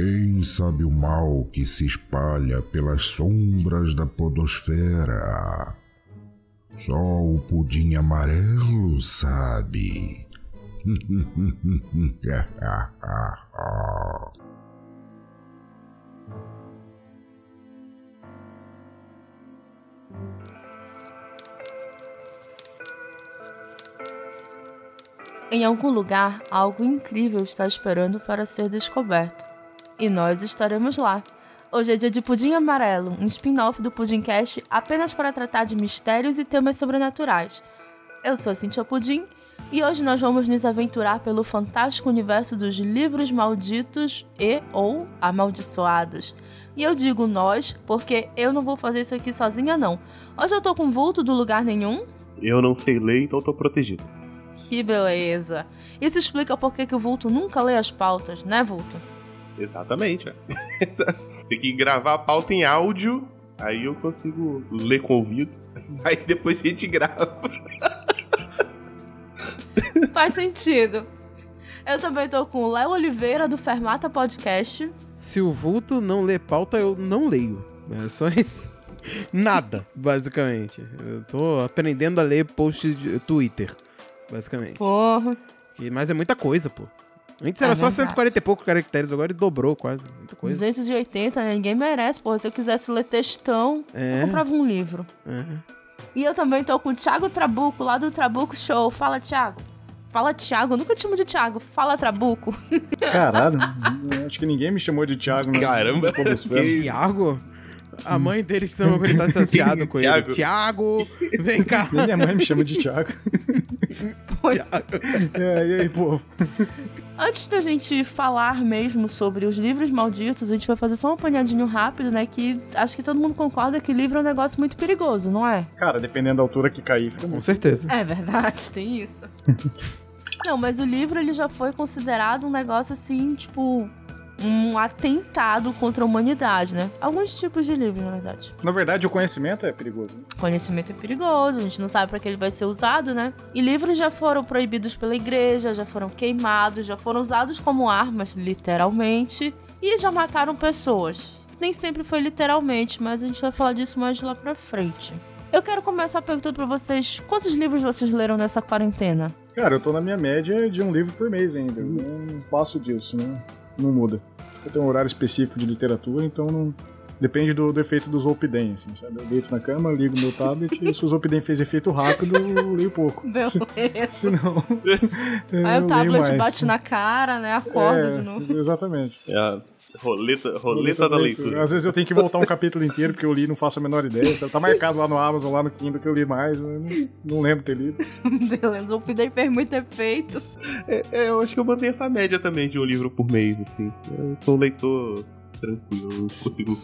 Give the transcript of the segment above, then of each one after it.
Quem sabe o mal que se espalha pelas sombras da podosfera? Só o pudim amarelo sabe. Em algum lugar, algo incrível está esperando para ser descoberto. E nós estaremos lá. Hoje é dia de Pudim Amarelo, um spin-off do Pudimcast apenas para tratar de mistérios e temas sobrenaturais. Eu sou a Cintia Pudim e hoje nós vamos nos aventurar pelo fantástico universo dos livros malditos e ou amaldiçoados. E eu digo nós porque eu não vou fazer isso aqui sozinha não. Hoje eu tô com vulto do lugar nenhum. Eu não sei ler, então tô protegido. Que beleza. Isso explica por que, que o vulto nunca lê as pautas, né, vulto? Exatamente. Tem que gravar a pauta em áudio, aí eu consigo ler com o ouvido. Aí depois a gente grava. Faz sentido. Eu também tô com o Léo Oliveira do Fermata Podcast. Se o vulto não lê pauta, eu não leio. É só isso. Nada, basicamente. Eu tô aprendendo a ler post de Twitter, basicamente. Porra. E- Mas é muita coisa, pô. Antes era É só verdade. 140 e poucos caracteres, agora ele dobrou quase. Muita coisa. 280, né? ninguém merece, porra. Se eu quisesse ler textão, É. eu comprava um livro. É. E eu também tô com o Thiago Trabuco, lá do Trabuco Show. Fala, Thiago. Fala, Thiago. Eu nunca te chamo de Thiago. Fala, Trabuco. Caralho, acho que ninguém me chamou de Thiago. no- Caramba, Tiago? A mãe dele chama quando ele tá chateado com ele. Thiago. Vem cá. Nem Minha mãe me chama de Thiago. É, e aí, povo? Antes da gente falar mesmo sobre os livros malditos, a gente vai fazer só um apanhadinho rápido, né? Que acho que todo mundo concorda que livro é um negócio muito perigoso, não é? Cara, dependendo da altura que cair, fica Com certeza. É verdade, tem isso. Não, mas o livro ele já foi considerado um negócio assim, tipo, um atentado contra a humanidade, né? Alguns tipos de livros, na verdade. Na verdade, o conhecimento é perigoso. né? Conhecimento é perigoso, a gente não sabe para que ele vai ser usado, né? E livros já foram proibidos pela igreja, já foram queimados, já foram usados como armas, literalmente, e já mataram pessoas. Nem sempre foi literalmente, mas a gente vai falar disso mais lá pra frente. Eu quero começar perguntando pra vocês, quantos livros vocês leram nessa quarentena? Cara, eu tô na minha média de um livro por mês ainda. Eu não passo disso, né? Não muda. Eu tenho um horário específico de literatura, então não. Depende do, do efeito do Zolpidem, assim, sabe? Eu deito na cama, ligo meu tablet e se o Zolpidem fez efeito rápido, eu leio pouco. Se, se não. eu Aí o tablet mais. bate na cara, né? Acorda É, de novo. Exatamente. É a roleta, roleta da leitura. Às vezes eu tenho que voltar um capítulo inteiro porque eu li e não faço a menor ideia. sabe? Tá marcado lá no Amazon, lá no Kindle que eu li mais. Eu não, não lembro ter lido. Beleza, o Pidei fez muito efeito. É, é, eu acho que eu mantenho essa média também de um livro por mês, assim. Eu sou um leitor tranquilo, eu consigo.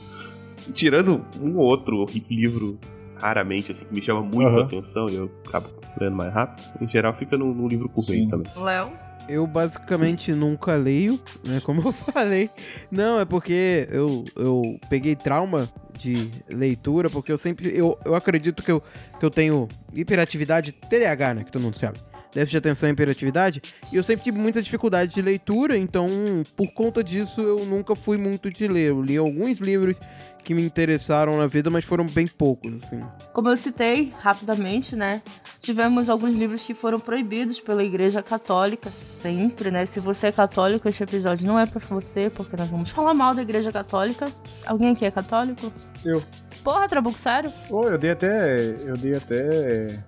Tirando um ou outro livro, raramente, assim, que me chama muito Aham. a atenção e eu acabo lendo mais rápido. Em geral, fica num, num livro por mês Sim. também. Léo? Eu basicamente nunca leio, né? Como eu falei. Não, é porque eu, eu peguei trauma de leitura, porque eu sempre. Eu, eu acredito que eu, que eu tenho hiperatividade TDAH, né? Que todo mundo sabe. Déficit de atenção e hiperatividade. E eu sempre tive muita dificuldade de leitura, então, por conta disso, eu nunca fui muito de ler. Eu li alguns livros que me interessaram na vida, mas foram bem poucos, assim. Como eu citei rapidamente, né? Tivemos alguns livros que foram proibidos pela Igreja Católica, sempre, né? Se você é católico, este episódio não é pra você, porque nós vamos falar mal da Igreja Católica. Alguém aqui é católico? Eu. Porra, Trabuco, sério? Pô, eu dei até. Eu dei até.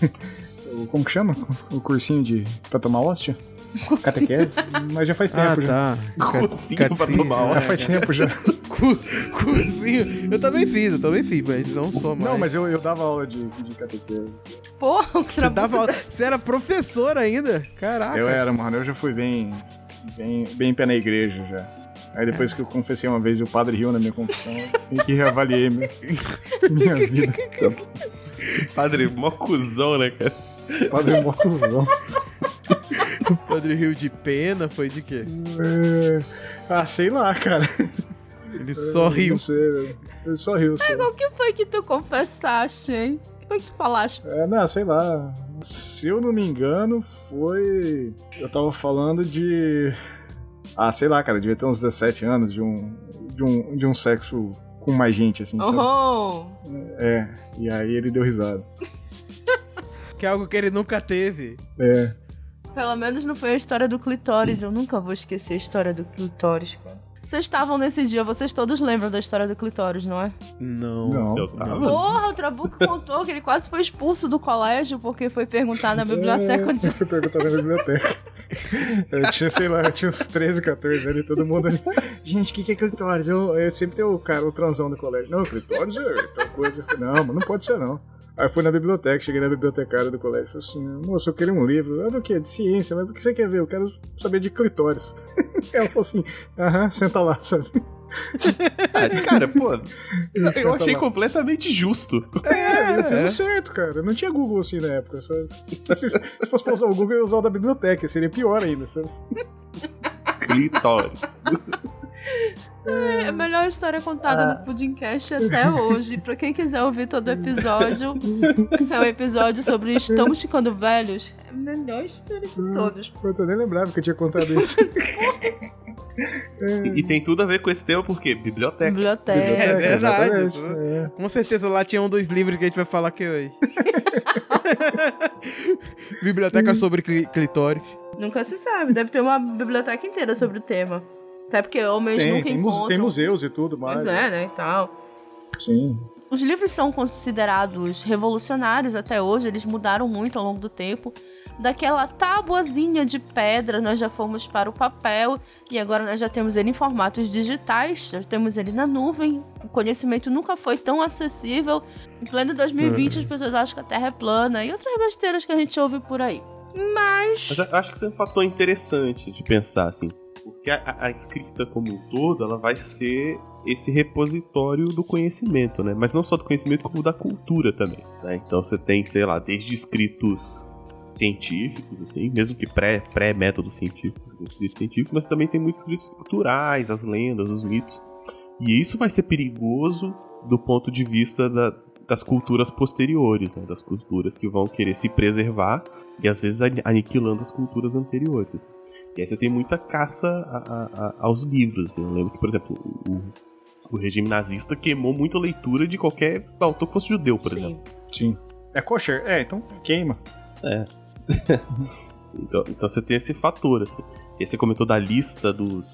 o- Como que chama? O cursinho de. pra tomar hóstia? Catequese? Mas já faz tempo Ah, já. tá. Cursinho pra Catecismo, tomar é. Já faz tempo já. Cu- Cursinho. Eu também fiz, eu também fiz, mas não sou mais. Não, mas eu, eu dava aula de, de catequese. Porra, o Você, Trabuco. dava aula- você era professor ainda? Caraca. Eu era, mano. Eu já fui bem. bem, bem pé na igreja já. Aí depois que eu confessei uma vez e o padre riu na minha confissão, eu que reavaliei minha, minha vida. Padre, mó cuzão, né, cara? Padre é mó cuzão. Padre Rio de Pena foi de quê? É, Ah, sei lá, cara. Ele só riu. Não sei, velho. Ele só riu. Só. O que foi que tu confessaste, hein? O que foi que tu falaste? É, não, sei lá. Se eu não me engano, foi. Eu tava falando de. Ah, sei lá, cara, devia ter uns 17 anos de um, de um, de um sexo com mais gente, assim, sabe? Oh! É, e aí ele deu risada. Que é algo que ele nunca teve. É, Pelo menos não foi a história do clitóris. Eu nunca vou esquecer a história do clitóris, cara. Vocês estavam nesse dia, vocês todos lembram da história do clitóris, não é? Não. não. Eu tava. Porra, o Trabuco contou que ele quase foi expulso do colégio porque foi perguntar na biblioteca É, onde. eu fui perguntar na biblioteca. Eu tinha, sei lá, eu tinha uns 13, 14 anos e todo mundo ali. Gente, o que, que é clitóris? Eu, eu sempre tem o cara, o transão do colégio. Não, clitóris é tal coisa. Não, mas não pode ser não. Aí eu fui na biblioteca, cheguei na bibliotecária do colégio e falei assim, moço, eu queria um livro. Ah, do que? De ciência, mas do que você quer ver? Eu quero saber de clitóris. Ela falou assim, aham, senta lá, sabe? Ah, cara, pô, eu Senta achei lá. completamente justo. É, eu fiz é. o certo, cara. Não tinha Google assim na época. sabe? Se, se fosse pra usar o Google, eu ia usar o da biblioteca. Seria pior ainda, sabe? Clitóris. É a melhor história contada no Pudimcast até hoje. Pra quem quiser ouvir todo o episódio, é um episódio sobre Estamos Ficando Velhos. É a melhor história de todos. Eu nem lembrava que eu tinha contado isso. E, e tem tudo a ver com esse tema, porque biblioteca. Biblioteca. É verdade. exatamente, é. Com certeza lá tinha um dos livros que a gente vai falar aqui hoje. Biblioteca sobre cli- clitóris. Nunca se sabe, deve ter uma biblioteca inteira sobre o tema. Até porque homens Tem, nunca tem, encontram. tem museus e tudo, mas. Pois é, né, e tal. Sim. Os livros são considerados revolucionários até hoje, eles mudaram muito ao longo do tempo. Daquela tabuazinha de pedra, nós já fomos para o papel e agora nós já temos ele em formatos digitais, já temos ele na nuvem. O conhecimento nunca foi tão acessível. Em pleno 2020, as pessoas acham que a Terra é plana e outras besteiras que a gente ouve por aí. Mas. Mas eu acho que isso é um fator interessante de pensar, assim. Porque a, a- escrita como um todo, ela vai ser esse repositório do conhecimento, né? Mas não só do conhecimento, como da cultura também, né? Então você tem, sei lá, desde escritos científicos, assim, mesmo que pré- pré-método científico, escritos científicos, mas também tem muitos escritos culturais, as lendas, os mitos. E isso vai ser perigoso do ponto de vista da- das culturas posteriores, né? Das culturas que vão querer se preservar e às vezes ani- aniquilando as culturas anteriores. E aí você tem muita caça a- a- a- aos livros. Eu lembro que, por exemplo, o, o regime nazista queimou muita leitura de qualquer autor que fosse judeu, por Sim. exemplo. Sim. É kosher? É, então queima. Então, então você tem esse fator, assim. E aí você comentou da lista dos.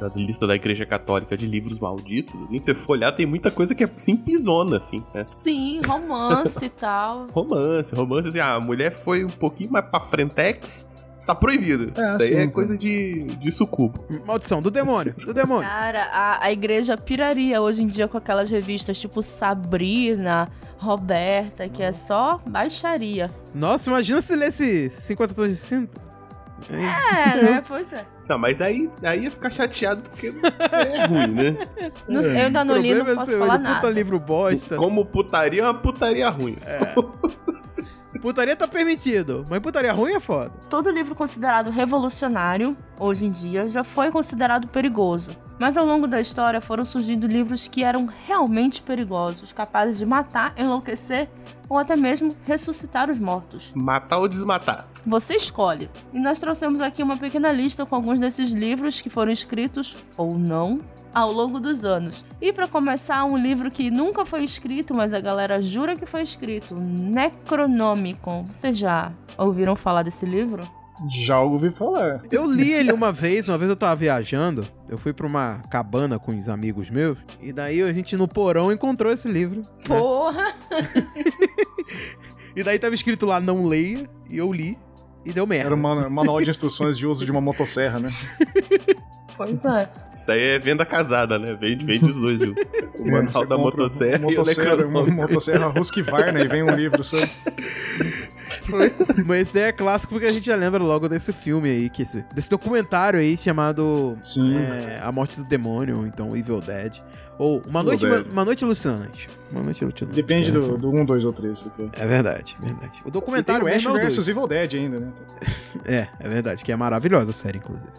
Da lista da Igreja Católica de livros malditos. Assim, se você for olhar, tem muita coisa que é simplesona, assim. Né? Sim, romance e tal. Romance, romance, assim, ah, a mulher foi um pouquinho mais pra frentex, tá proibido. É, Isso aí sim, é coisa de, de sucubo. Maldição, do demônio, do demônio. Cara, a, a igreja piraria hoje em dia com aquelas revistas tipo Sabrina, Roberta, que é só baixaria. Nossa, imagina se lesse 50 tons de cinto. É, né? Pois é. Não, mas aí, aí ia ficar chateado porque é ruim, né? Não- eu ainda não li, não é posso seu, falar ele puta nada. livro bosta. Como putaria é uma putaria ruim. Putaria tá permitido, mas putaria ruim é foda. Todo livro considerado revolucionário, hoje em dia, já foi considerado perigoso. Mas ao longo da história foram surgindo livros que eram realmente perigosos, capazes de matar, enlouquecer ou até mesmo ressuscitar os mortos. Matar ou desmatar. Você escolhe. E nós trouxemos aqui uma pequena lista com alguns desses livros que foram escritos ou não ao longo dos anos. E para começar, um livro que nunca foi escrito, mas a galera jura que foi escrito, Necronomicon. Vocês já ouviram falar desse livro? Já ouvi falar. Eu li ele uma vez, uma vez eu tava viajando, eu fui pra uma cabana com os amigos meus, e daí a gente no porão encontrou esse livro. né? Porra! E daí tava escrito lá, não leia, e eu li, e deu merda. Era um manual de instruções de uso de uma motosserra, né? Pois é. Isso aí é venda casada, né? Vende, vende os dois, viu? O manual É, da motosserra uma e o motosserra, motosserra Husqvarna e vem um livro, sabe? Mas esse daí é clássico porque a gente já lembra logo desse filme aí, que esse- desse documentário aí chamado Sim. é, A Morte do Demônio, ou então Evil Dead. Ou Uma Evil Noite, Dead. uma noite Alucinante. Uma Noite Alucinante. Depende é do, do 1, 2 ou 3. isso aqui. É verdade, verdade. O E tem documentário o Ash é o versus. Evil Dead ainda, né? É, é verdade, que é maravilhosa a série, inclusive.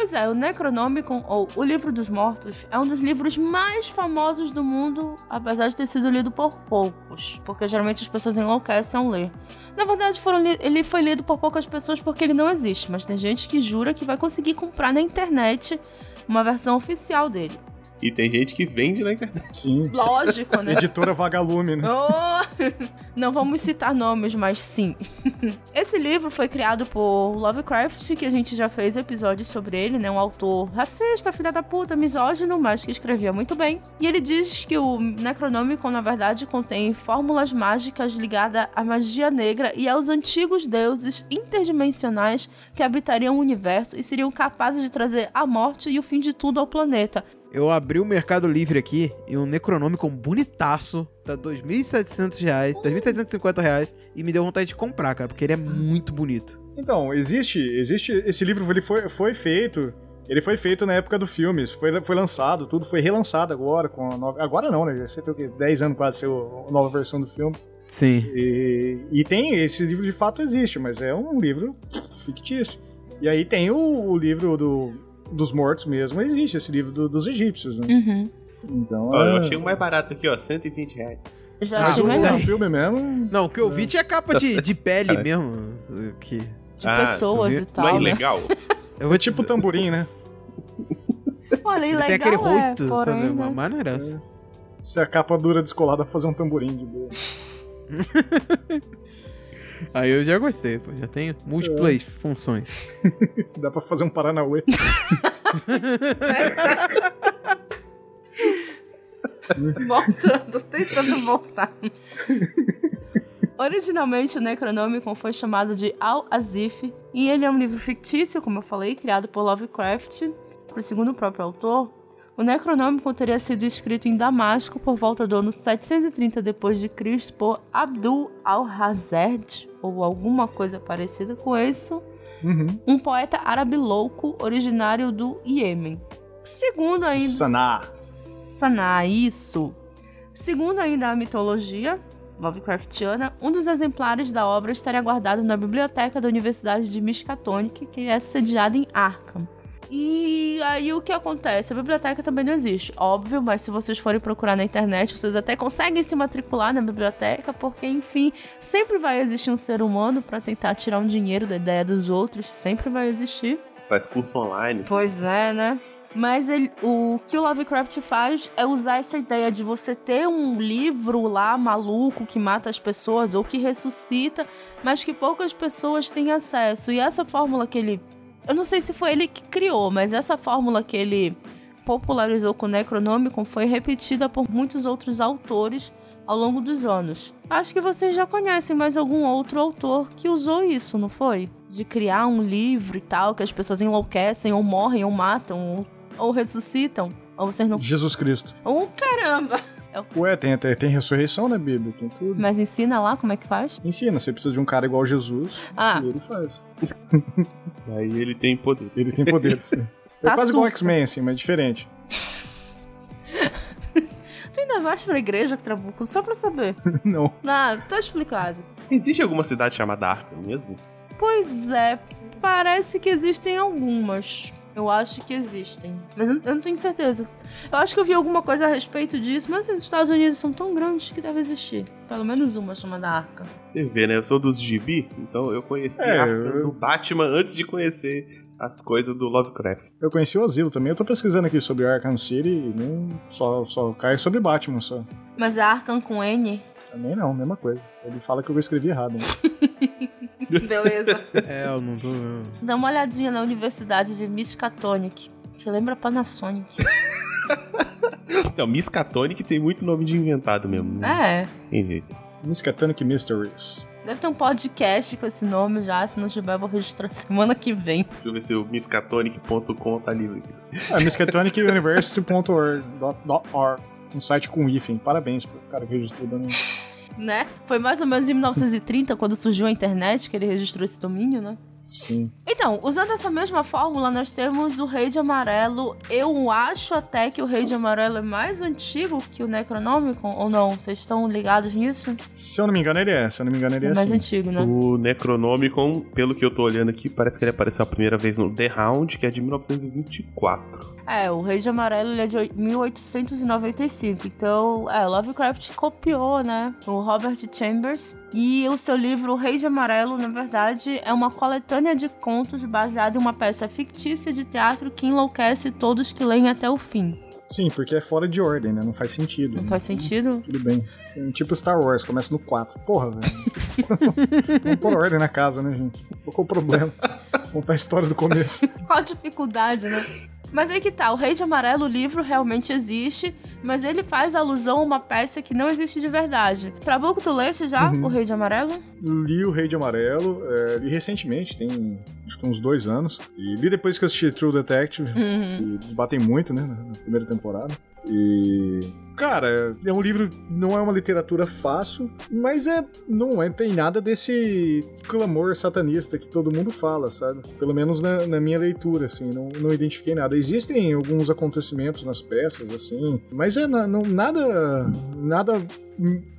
Pois é, o Necronomicon, ou O Livro dos Mortos, é um dos livros mais famosos do mundo, apesar de ter sido lido por poucos, porque geralmente as pessoas enlouquecem ao ler. Na verdade, ele foi lido por poucas pessoas porque ele não existe, mas tem gente que jura que vai conseguir comprar na internet uma versão oficial dele. E tem gente que vende na internet. Sim. Lógico, né? Editora Vagalume, né? Oh! Não vamos citar nomes, mas sim. Esse livro foi criado por Lovecraft, que a gente já fez episódios sobre ele, né? Um autor racista, filha da puta, misógino, mas que escrevia muito bem. E ele diz que o Necronômico, na verdade, contém fórmulas mágicas ligadas à magia negra e aos antigos deuses interdimensionais que habitariam o universo e seriam capazes de trazer a morte e o fim de tudo ao planeta, eu abri o Mercado Livre aqui e um Necronômico bonitaço tá 2.700 reais, 2.750 reais e me deu vontade de comprar, cara, porque ele é muito bonito. Então, existe, existe esse livro, ele foi, foi feito, ele foi feito na época do filme, foi, foi lançado, tudo foi relançado agora com a nova, agora não, né? Você tem o quê? 10 anos quase ser a nova versão do filme. Sim. E, e tem, esse livro de fato existe, mas é um livro fictício. E aí tem o, o livro do dos mortos mesmo, existe esse livro do, dos egípcios, né? Uhum. Então, ó, é... Eu achei o mais barato aqui, ó, 120 reais. Já ah, achei filme mesmo... Não, o que eu vi tinha capa de, de pele mesmo. Que... De ah, pessoas e tal, Mas né? legal. Eu vou tipo tamborim, né? Olha, ilegal Tem aquele é, rosto, porém, sabe? né? Maneiraço. É. Se a capa dura descolada, fazer um tamborim de boa. Aí eu já gostei, pô. Já tenho múltiplas é. funções. Dá pra fazer um Paranauê. Voltando, tentando voltar. Originalmente, o Necronomicon foi chamado de Al-Azif, e ele é um livro fictício, como eu falei, criado por Lovecraft, por segundo o próprio autor, o Necronômico teria sido escrito em Damasco por volta do ano 730 d.C. por Abdul al-Hazard, ou alguma coisa parecida com isso, uhum. um poeta árabe louco originário do Iêmen. Segundo ainda. Saná. Saná, isso. Segundo ainda a mitologia Lovecraftiana, um dos exemplares da obra estaria guardado na biblioteca da Universidade de Miskatonic, que é sediada em Arkham. E aí o que acontece? A biblioteca também não existe, óbvio, mas se vocês forem procurar na internet, vocês até conseguem se matricular na biblioteca, porque enfim, sempre vai existir um ser humano para tentar tirar um dinheiro da ideia dos outros, sempre vai existir. Faz curso online. Pois é, né? Mas ele, o que o Lovecraft faz é usar essa ideia de você ter um livro lá maluco que mata as pessoas ou que ressuscita, mas que poucas pessoas têm acesso. E essa fórmula que ele eu não sei se foi ele que criou, mas essa fórmula que ele popularizou com o Necronomicon foi repetida por muitos outros autores ao longo dos anos. Acho que vocês já conhecem mais algum outro autor que usou isso, não foi? De criar um livro e tal, que as pessoas enlouquecem, ou morrem, ou matam, ou, ou ressuscitam. Ou vocês não. Jesus Cristo. Oh, caramba! Ué, tem, tem, tem ressurreição na Bíblia, tem tudo. Mas ensina lá como é que faz? Ensina, você precisa de um cara igual Jesus. Ah. E ele faz. Aí ele tem poder. Ele tem poder, sim. É Tá quase igual sussa. X-Men, assim, mas diferente. Tu ainda vais pra igreja, Trabuco? Só pra saber. Não. Ah, tá explicado. Existe alguma cidade chamada Arkham mesmo? Pois é, parece que existem algumas. Eu acho que existem. Mas eu não tenho certeza. Eu acho que eu vi alguma coisa a respeito disso, mas os Estados Unidos são tão grandes que deve existir. Pelo menos uma chamada Arca. Você vê, né? Eu sou dos gibi, então eu conheci É, Arkham eu- do Batman antes de conhecer as coisas do Lovecraft. Eu conheci o Asilo também. Eu tô pesquisando aqui sobre Arkham City e não só, só cai sobre Batman só. Mas é Arkham com N? Também não, mesma coisa. Ele fala que eu escrevi errado. Né? Beleza. É, eu não tô. Dá uma olhadinha na Universidade de Miskatonic, que lembra Panasonic. Então, Miskatonic tem muito nome de inventado mesmo. né? É, Tem jeito. Miskatonic Mysteries. deve ter um podcast com esse nome já. Se não tiver, eu vou registrar semana que vem. Deixa eu ver se o miskatonic.com tá livre aqui. É, miskatonicuniversity.org. Um site com hífen. Parabéns pro cara que registrou o domínio. Né? Foi mais ou menos em 1930, quando surgiu a internet, que ele registrou esse domínio, né? Sim. Então, usando essa mesma fórmula, nós temos o Rei de Amarelo. Eu acho até que o Rei de Amarelo é mais antigo que o Necronomicon, ou não? Vocês estão ligados nisso? Se eu não me engano, ele é. Se eu não me engano, ele é, É mais sim. antigo, né? O Necronomicon, pelo que eu tô olhando aqui, parece que ele apareceu a primeira vez no The Hound, que é de 1924. É, o Rei de Amarelo ele é de oi- 1895. Então, é, Lovecraft copiou, né? O Robert Chambers. E o seu livro O Rei de Amarelo, na verdade, é uma coletânea de contos baseada em uma peça fictícia de teatro que enlouquece todos que leem até o fim. Sim, porque é fora de ordem, né? Não faz sentido. Não faz sentido? Tudo bem. É Tipo Star Wars, começa no 4. Porra, velho. Vamos pôr ordem na casa, né, gente? Qual é o problema? Contar a história do começo. Qual a dificuldade, né? Mas aí que tá, o Rei de Amarelo, o livro realmente existe, mas ele faz alusão a uma peça que não existe de verdade. Trabuco, tu leste já Uhum. o Rei de Amarelo? Li o Rei de Amarelo, é, li recentemente, tem acho que uns dois anos. E li depois que eu assisti True Detective, Uhum. e eles batem muito, né, na primeira temporada. E. Cara, é um livro, não é uma literatura fácil, mas é. Não é, tem nada desse clamor satanista que todo mundo fala, sabe? Pelo menos na, na minha leitura, assim, não, não identifiquei nada. Existem alguns acontecimentos nas peças, assim, mas é na- não, nada. Nada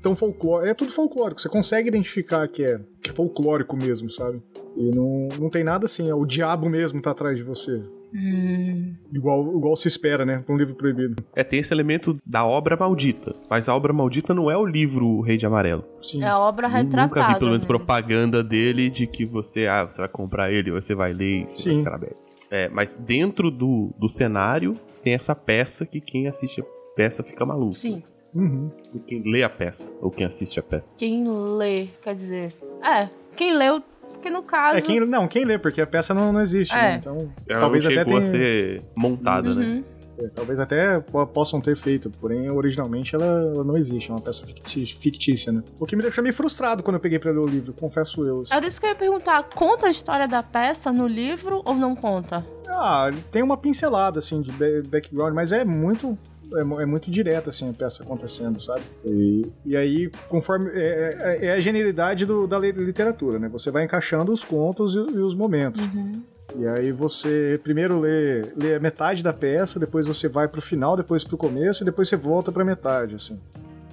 tão folclórico. É tudo folclórico, você consegue identificar que é, que é folclórico mesmo, sabe? E não, não tem nada assim, é o diabo mesmo tá atrás de você. Hum. Igual, igual se espera, né? Pra um livro proibido. É, tem esse elemento da obra maldita. Mas a obra maldita não é o livro O Rei de Amarelo. Sim. É a obra Eu retratada. Nunca vi, pelo menos, né? propaganda dele de que você, ah, você vai comprar ele, você vai ler, você Sim. vai ficar. É, mas dentro do, do cenário tem essa peça que quem assiste a peça fica maluco. Sim. Uhum. Quem lê a peça, ou quem assiste a peça. Quem lê, quer dizer. É, quem leu, porque no caso. É, quem, não, quem lê, porque a peça não, não existe, É. né? Então, Ela talvez não até chegou a tenha, ser montada, né? Uhum. é, talvez até po- possam ter feito, porém originalmente ela, não existe, é uma peça fictícia, né? O que me deixou meio frustrado quando eu peguei pra ler o livro, confesso eu. assim. Era isso que eu ia perguntar. Conta a história da peça no livro ou não conta? Ah, tem uma pincelada, assim, de ba- background, mas é muito. É, é muito direta, assim, a peça acontecendo, sabe? E, e aí, conforme. É, é- é a genialidade do- da li- literatura, né? Você vai encaixando os contos e, e os momentos. Uhum. E aí você primeiro lê, lê a metade da peça, depois você vai pro final, depois pro começo, e depois você volta pra metade, assim.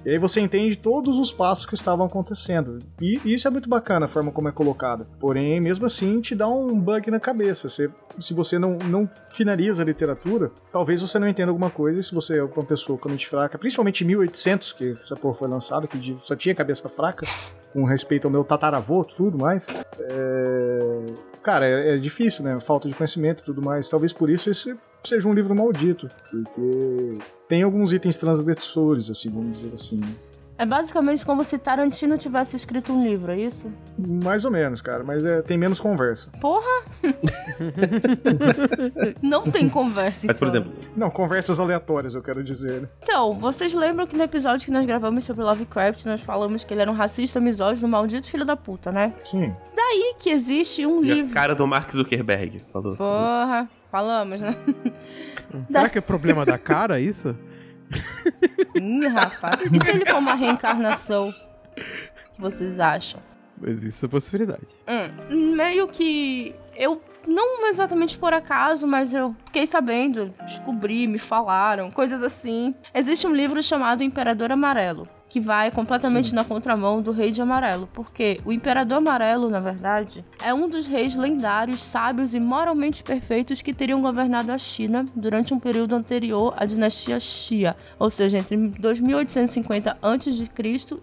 E aí você entende todos os passos que estavam acontecendo. E isso é muito bacana, a forma como é colocada. Porém, mesmo assim, te dá um bug na cabeça. Você, se você não, não finaliza a literatura, talvez você não entenda alguma coisa. E se você é uma pessoa com mente fraca, principalmente em 1800, que essa porra foi lançada, que só tinha cabeça fraca, com respeito ao meu tataravô tudo mais, é... Cara, é, é difícil, né? Falta de conhecimento e tudo mais. Talvez por isso esse seja um livro maldito. Porque tem alguns itens transgressores, assim, vamos dizer assim. né? É basicamente como se Tarantino tivesse escrito um livro, é isso? Mais ou menos, cara. Mas é, tem menos conversa. Porra! não tem conversa. Mas, por então. exemplo, Não, conversas aleatórias, eu quero dizer. né? Então, vocês lembram que no episódio que nós gravamos sobre Lovecraft, nós falamos que ele era um racista, misógino, maldito filho da puta, né? Sim. E que existe um e a livro. cara do Mark Zuckerberg falou. Porra, falamos, né? Será que é problema da cara isso? Ih, rapaz. E se ele for uma reencarnação? O que vocês acham? Mas isso é possibilidade. Hum, meio que eu não exatamente por acaso, mas eu fiquei sabendo, descobri, me falaram, coisas assim. Existe um livro chamado Imperador Amarelo, que vai completamente na contramão do Rei de Amarelo, porque o Imperador Amarelo, na verdade, é um dos reis lendários, sábios e moralmente perfeitos que teriam governado a China durante um período anterior à dinastia Xia, ou seja, entre 2850 a.C.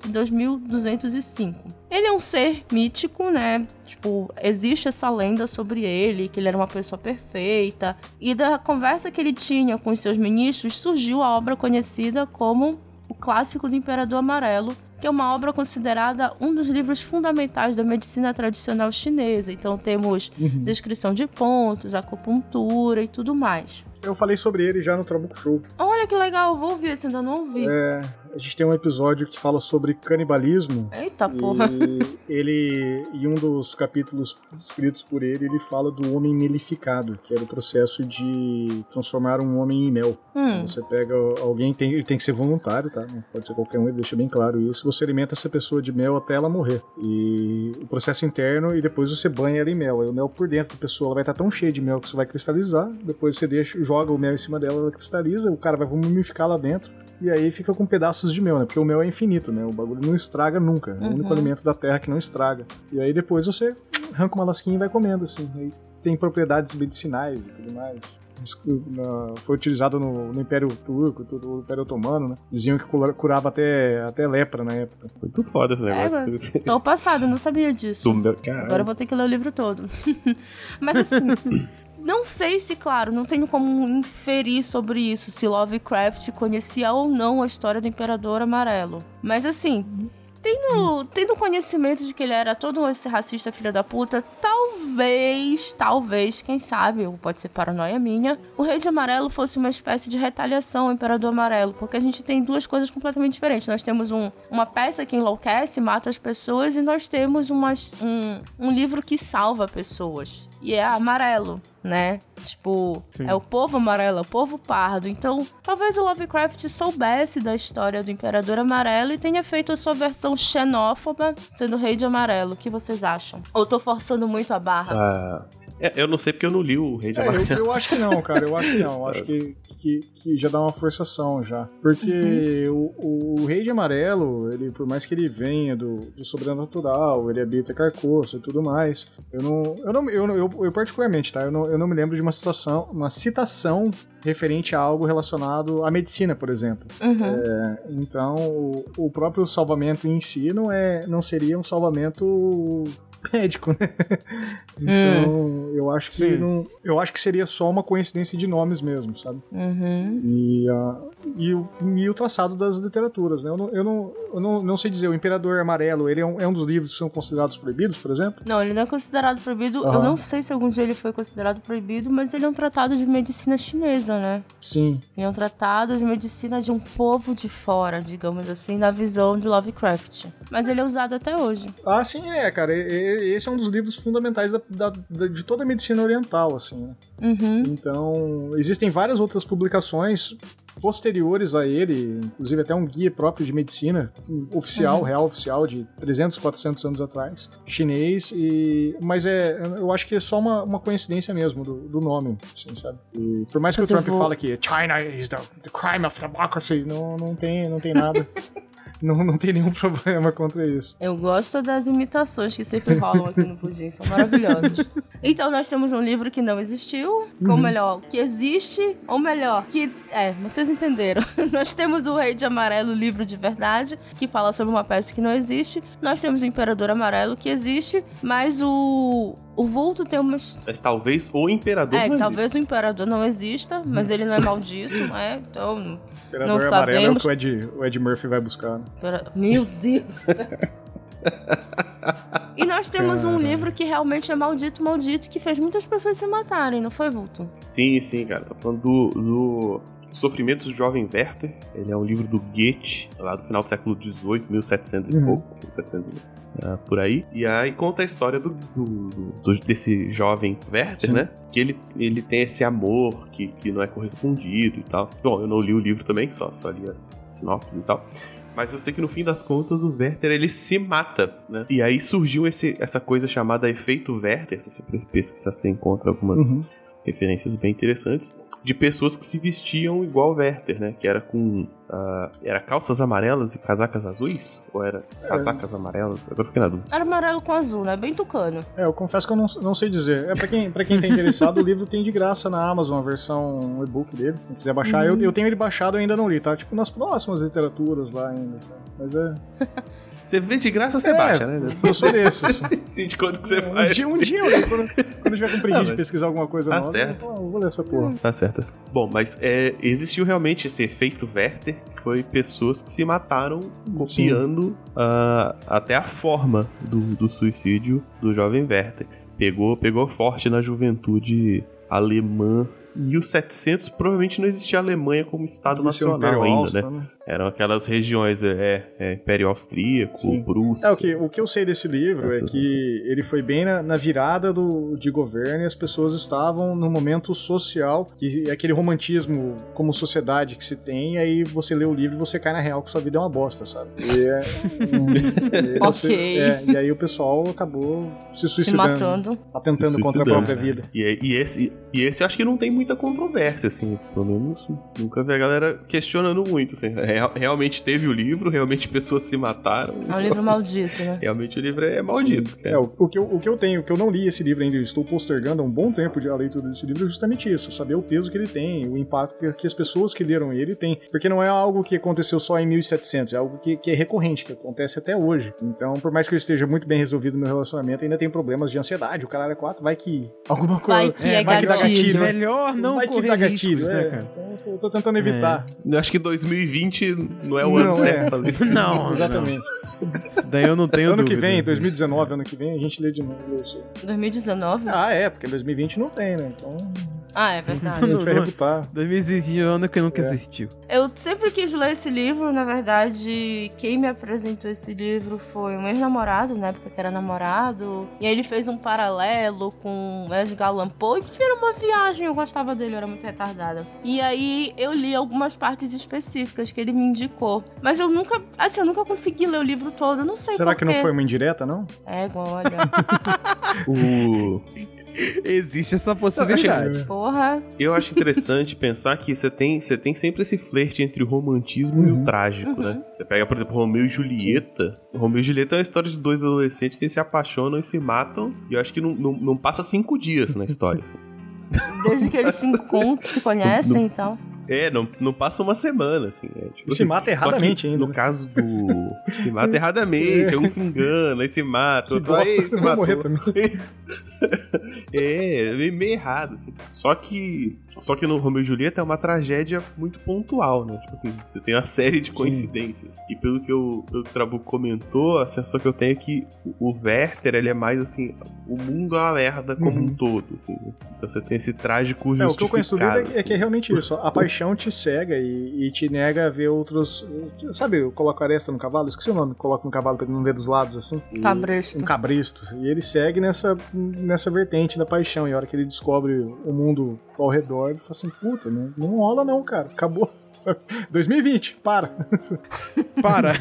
e 2205. Ele é um ser mítico, né? Tipo, existe essa lenda sobre ele, que ele era uma pessoa perfeita. E da conversa que ele tinha com os seus ministros, surgiu a obra conhecida como O Clássico do Imperador Amarelo, que é uma obra considerada um dos livros fundamentais da medicina tradicional chinesa. Então temos descrição de pontos, acupuntura e tudo mais. Eu falei sobre ele já no Trabuco Show. Olha que legal, eu vou ouvir esse, ainda não ouvi. É, a gente tem um episódio que fala sobre canibalismo. Eita porra. E ele, em um dos capítulos escritos por ele, ele fala do homem melificado, que era o processo de transformar um homem em mel. Hum. Você pega alguém, tem, ele tem que ser voluntário, tá? Não pode ser qualquer um, ele deixa bem claro isso. Você alimenta essa pessoa de mel até ela morrer. E o processo interno, e depois você banha ela em mel. O mel por dentro da pessoa ela vai estar tão cheio de mel que isso vai cristalizar. Depois você deixa, joga o mel em cima dela, ela cristaliza, o cara vai mumificar lá dentro. E aí fica com pedaços de mel, né? Porque o mel é infinito, né? O bagulho não estraga nunca. É o único Uhum. alimento da terra que não estraga. E aí depois você arranca uma lasquinha e vai comendo, assim. Aí tem propriedades medicinais e tudo mais. Na- Foi utilizado no, no Império Turco, no Império Otomano, né? Diziam que cura- curava até, até lepra na época. Muito foda esse É, negócio. Tô passado, não sabia disso. Meu-. Agora eu vou ter que ler o livro todo. Mas assim, não sei se, claro, não tenho como inferir sobre isso, se Lovecraft conhecia ou não a história do Imperador Amarelo. Mas assim, tendo, tendo conhecimento de que ele era todo esse racista filho da puta, talvez, talvez, quem sabe, ou pode ser paranoia minha, o Rei de Amarelo fosse uma espécie de retaliação ao Imperador Amarelo, porque a gente tem duas coisas completamente diferentes. Nós temos um, uma peça que enlouquece, mata as pessoas, e nós temos umas- um, um livro que salva pessoas. E é amarelo, né? Tipo, Sim. é o povo amarelo, é o povo pardo. Então, talvez o Lovecraft soubesse da história do Imperador Amarelo e tenha feito a sua versão xenófoba sendo Rei de Amarelo. O que vocês acham? Ou tô forçando muito a barra? É, eu não sei porque eu não li o Rei de É, Amarelo. eu, eu acho que não, cara. Eu acho que não. Eu acho que, que, que já dá uma forçação já. Porque o, o Rei de Amarelo, ele, por mais que ele venha do, do sobrenatural, ele habita carcoça e tudo mais, eu não. Eu, não, eu, eu, eu particularmente, tá? Eu não, eu não me lembro de uma situação, uma citação referente a algo relacionado à medicina, por exemplo. Uhum. Então, o, o próprio salvamento em si não, é, não seria um salvamento médico, né? Então, eu acho que Sim. não, eu acho que seria só uma coincidência de nomes mesmo, sabe? Uhum. E, ah, e, o, e o traçado das literaturas, né? Eu não, eu não, eu não, não sei dizer, o Imperador Amarelo, ele é um, é um dos livros que são considerados proibidos, por exemplo? Não, ele não é considerado proibido. Eu Aham. não sei se algum dia ele foi considerado proibido, mas ele é um tratado de medicina chinesa, né? Sim. Ele é um tratado de medicina de um povo de fora, digamos assim, na visão de Lovecraft. Mas ele é usado até hoje. Ah, sim, é, cara. E- e- Esse é um dos livros fundamentais da, da- da- de toda a medicina oriental, assim, né? Uhum. Então, existem várias outras publicações posteriores a ele, inclusive até um guia próprio de medicina, oficial, real oficial, de 300, 400 anos atrás, chinês, e... mas é, eu acho que é só uma, uma coincidência mesmo do, do nome, assim, sabe? E por mais que Mas o Trump vou- fale que China is the, the crime of democracy, não, não, tem, não tem nada. não, não tem nenhum problema contra isso. Eu gosto das imitações que sempre rolam aqui no Pudim, são maravilhosas. Então nós temos um livro que não existiu, ou melhor, que existe, ou melhor, que. É, vocês entenderam. nós temos o Rei de Amarelo, livro de verdade, que fala sobre uma peça que não existe. Nós temos o Imperador Amarelo, que existe, mas o. O vulto tem umas. Mas talvez o Imperador É, não talvez exista. o Imperador não exista, mas ele não é maldito, né? Então. Imperador Não Amarelo é o sabemos. que o Ed, o Ed Murphy vai buscar. né? Pera- Meu Deus. e nós temos um livro que realmente é maldito, maldito, que fez muitas pessoas se matarem, não foi, Vulto? Sim, sim, cara. Tá falando do, do Sofrimentos do Jovem Werther. Ele é um livro do Goethe, lá do final do século XVIII, 1700 e Uhum. pouco. 1700 e ah, por aí. E aí conta a história do, do- do- desse jovem Werther, Sim. né? Que ele, ele tem esse amor que, que não é correspondido e tal. Bom, eu não li o livro também, só, só li as sinopses e tal. Mas eu sei que no fim das contas o Werther ele se mata, né? E aí surgiu esse, essa coisa chamada efeito Werther. Se você pesquisar, você encontra algumas Uhum. Referências bem interessantes de pessoas que se vestiam igual o Werther, né? Que era com ah, era calças amarelas e casacas azuis ou era casacas amarelas? Agora eu fiquei na dúvida. Era amarelo com azul, né? Bem tucano. É, eu confesso que eu não, não sei dizer. É pra quem, pra quem tá interessado, o livro tem de graça na Amazon, a versão um e-book dele. Quem quiser baixar, eu, eu tenho ele baixado, eu ainda não li, tá? Tipo, nas próximas literaturas lá ainda, sabe? Mas é. Você vê de graça, você É, baixa, né? Eu sou desses. Sim, de quanto que você Um dia, um dia leio. Quando, quando eu tiver com preguiça Ah, de pesquisar alguma coisa Tá nova, certo. eu, vou- ler essa porra. Tá certo. Bom, mas é, existiu realmente esse efeito Werther, foi pessoas que se mataram copiando ah, até a forma do, do suicídio do jovem Werther. Pegou, pegou forte na juventude alemã. Em 1700, provavelmente não existia a Alemanha como Estado nacional ainda, né? né? Eram aquelas regiões, é, é Império Austríaco, Sim. Prússia. É, o que, o que eu sei desse livro é que ele foi bem na, na virada do, de governo e as pessoas estavam num momento social, que é aquele romantismo como sociedade que se tem, e aí você lê o livro e você cai na real que sua vida é uma bosta, sabe? E, é, e você- Ok. é, e aí o pessoal acabou se Se suicidando, matando. atentando Se contra a própria vida. E, e esse, e esse eu acho que não tem muita controvérsia, assim. Pelo menos nunca vi a galera questionando muito. Assim. Real- realmente teve o livro, realmente pessoas se mataram. É um livro maldito, né? Realmente o livro é maldito. É, o, o que eu, o que eu tenho, o que eu não li esse livro ainda, eu estou postergando há um bom tempo de a leitura desse livro, é justamente isso, saber o peso que ele tem, o impacto que, que as pessoas que leram ele têm, porque não é algo que aconteceu só em 1700, é algo que, que é recorrente, que acontece até hoje. Então, por mais que eu esteja muito bem resolvido no meu relacionamento, ainda tem problemas de ansiedade, o caralho é quatro, vai que alguma coisa... Vai que é, vai que dá gatilho. gatilho, né? Melhor não vai que correr riscos, gatilho, né, é. cara? Então, eu tô, eu tô tentando evitar. Eu acho que 2020 não é o Não, ano é. certo pra ler. Não, Exatamente. Isso daí eu não tenho ano que dúvida. vem, 2019, ano que vem, a gente lê de novo isso. 2019? Ah, é, porque 2020 não tem, né? Então, Ah, é verdade. vai rebutar. 2020 é um ano que nunca É. existiu. Eu sempre quis ler esse livro, na verdade, quem me apresentou esse livro foi um ex-namorado, na época que era namorado. E aí ele fez um paralelo com Edgar Allan Poe, que era uma viagem, eu gostava dele, eu era muito retardada. E aí eu li algumas partes específicas que ele me indicou. Mas eu nunca, assim, eu nunca consegui ler o livro todo, eu não sei Será que não foi uma indireta, não? É, olha, O... Existe essa Eu possibilidade. porra. Eu acho interessante pensar que você tem, você tem sempre esse flerte entre o romantismo e o Uhum. trágico, Uhum. né? Você pega, por exemplo, Romeu e Julieta. Romeu e Julieta é uma história de dois adolescentes que se apaixonam e se matam. E eu acho que não, não, não passa cinco dias na história. assim. Desde que eles se encontram, se conhecem, então. É, não, não passa uma semana, assim. É, tipo se assim, mata erradamente ainda. No né? caso do. se mata erradamente, um se engana, aí se mata, Que outro bosta, aí se vai morrer também. É, meio, meio errado, assim. Só que. Só que no Romeu e Julieta é uma tragédia muito pontual, né? Tipo assim, você tem uma série de coincidências. E pelo que o, o Trabuco comentou, a sensação que eu tenho é que o Werther, ele é mais assim, o mundo é uma merda como Uhum. um todo, assim. né? Então você tem esse trágico É, o que eu conheço do livro justificado. é que, é que é assim. realmente isso. A paixão te cega e, e te nega a ver outros. Sabe, eu coloco a aresta no cavalo? Esqueci o nome. Coloco no cavalo pra ele não ver dos lados assim. Cabresto. Um cabristo. E ele segue nessa, nessa vertente da paixão. E a hora que ele descobre o mundo ao redor, ele fala assim: puta, não, não rola não, cara. Acabou. Sabe? 2020, para. Para.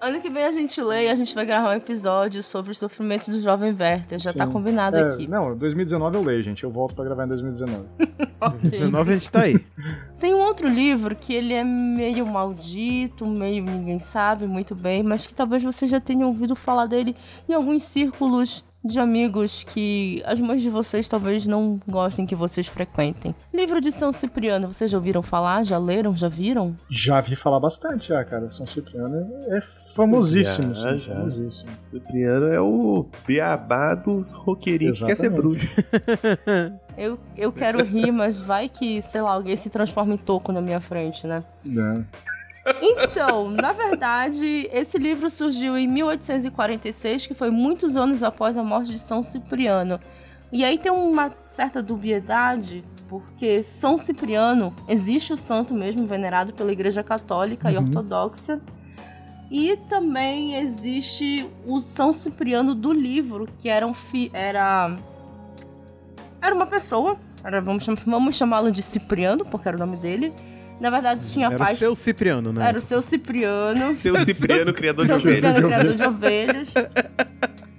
Ano que vem a gente lê e a gente vai gravar um episódio sobre os sofrimentos do jovem Werther. Já tá Sim. combinado É, aqui. não, 2019 eu leio, gente. Eu volto pra gravar em 2019. Ok. 19 a gente tá aí. Tem um outro livro que ele é meio maldito, meio ninguém sabe muito bem, mas que talvez você já tenha ouvido falar dele em alguns círculos de amigos que as mães de vocês talvez não gostem que vocês frequentem. Livro de São Cipriano, vocês já ouviram falar? Já leram? Já viram? Já vi falar bastante, já, cara. São Cipriano é, famosíssimo. Já, sim, já. famosíssimo. Cipriano é o beabá dos roqueirinhos que quer ser bruxo. Eu, eu quero rir, mas vai que, sei lá, alguém se transforma em toco na minha frente, né? É. Então, na verdade, esse livro surgiu em 1846, que foi muitos anos após a morte de São Cipriano. E aí tem uma certa dubiedade, porque São Cipriano, existe o santo mesmo, venerado pela Igreja Católica e Uhum. Ortodoxa. E também existe o São Cipriano do livro, que era um fi era era uma pessoa, era, vamos, vamos chamá-lo de Cipriano, porque era o nome dele. Na verdade, tinha Era o paz seu Cipriano, né? era o seu Cipriano. Seu Cipriano, criador de Seu ovelhas. Cipriano, criador de ovelhas.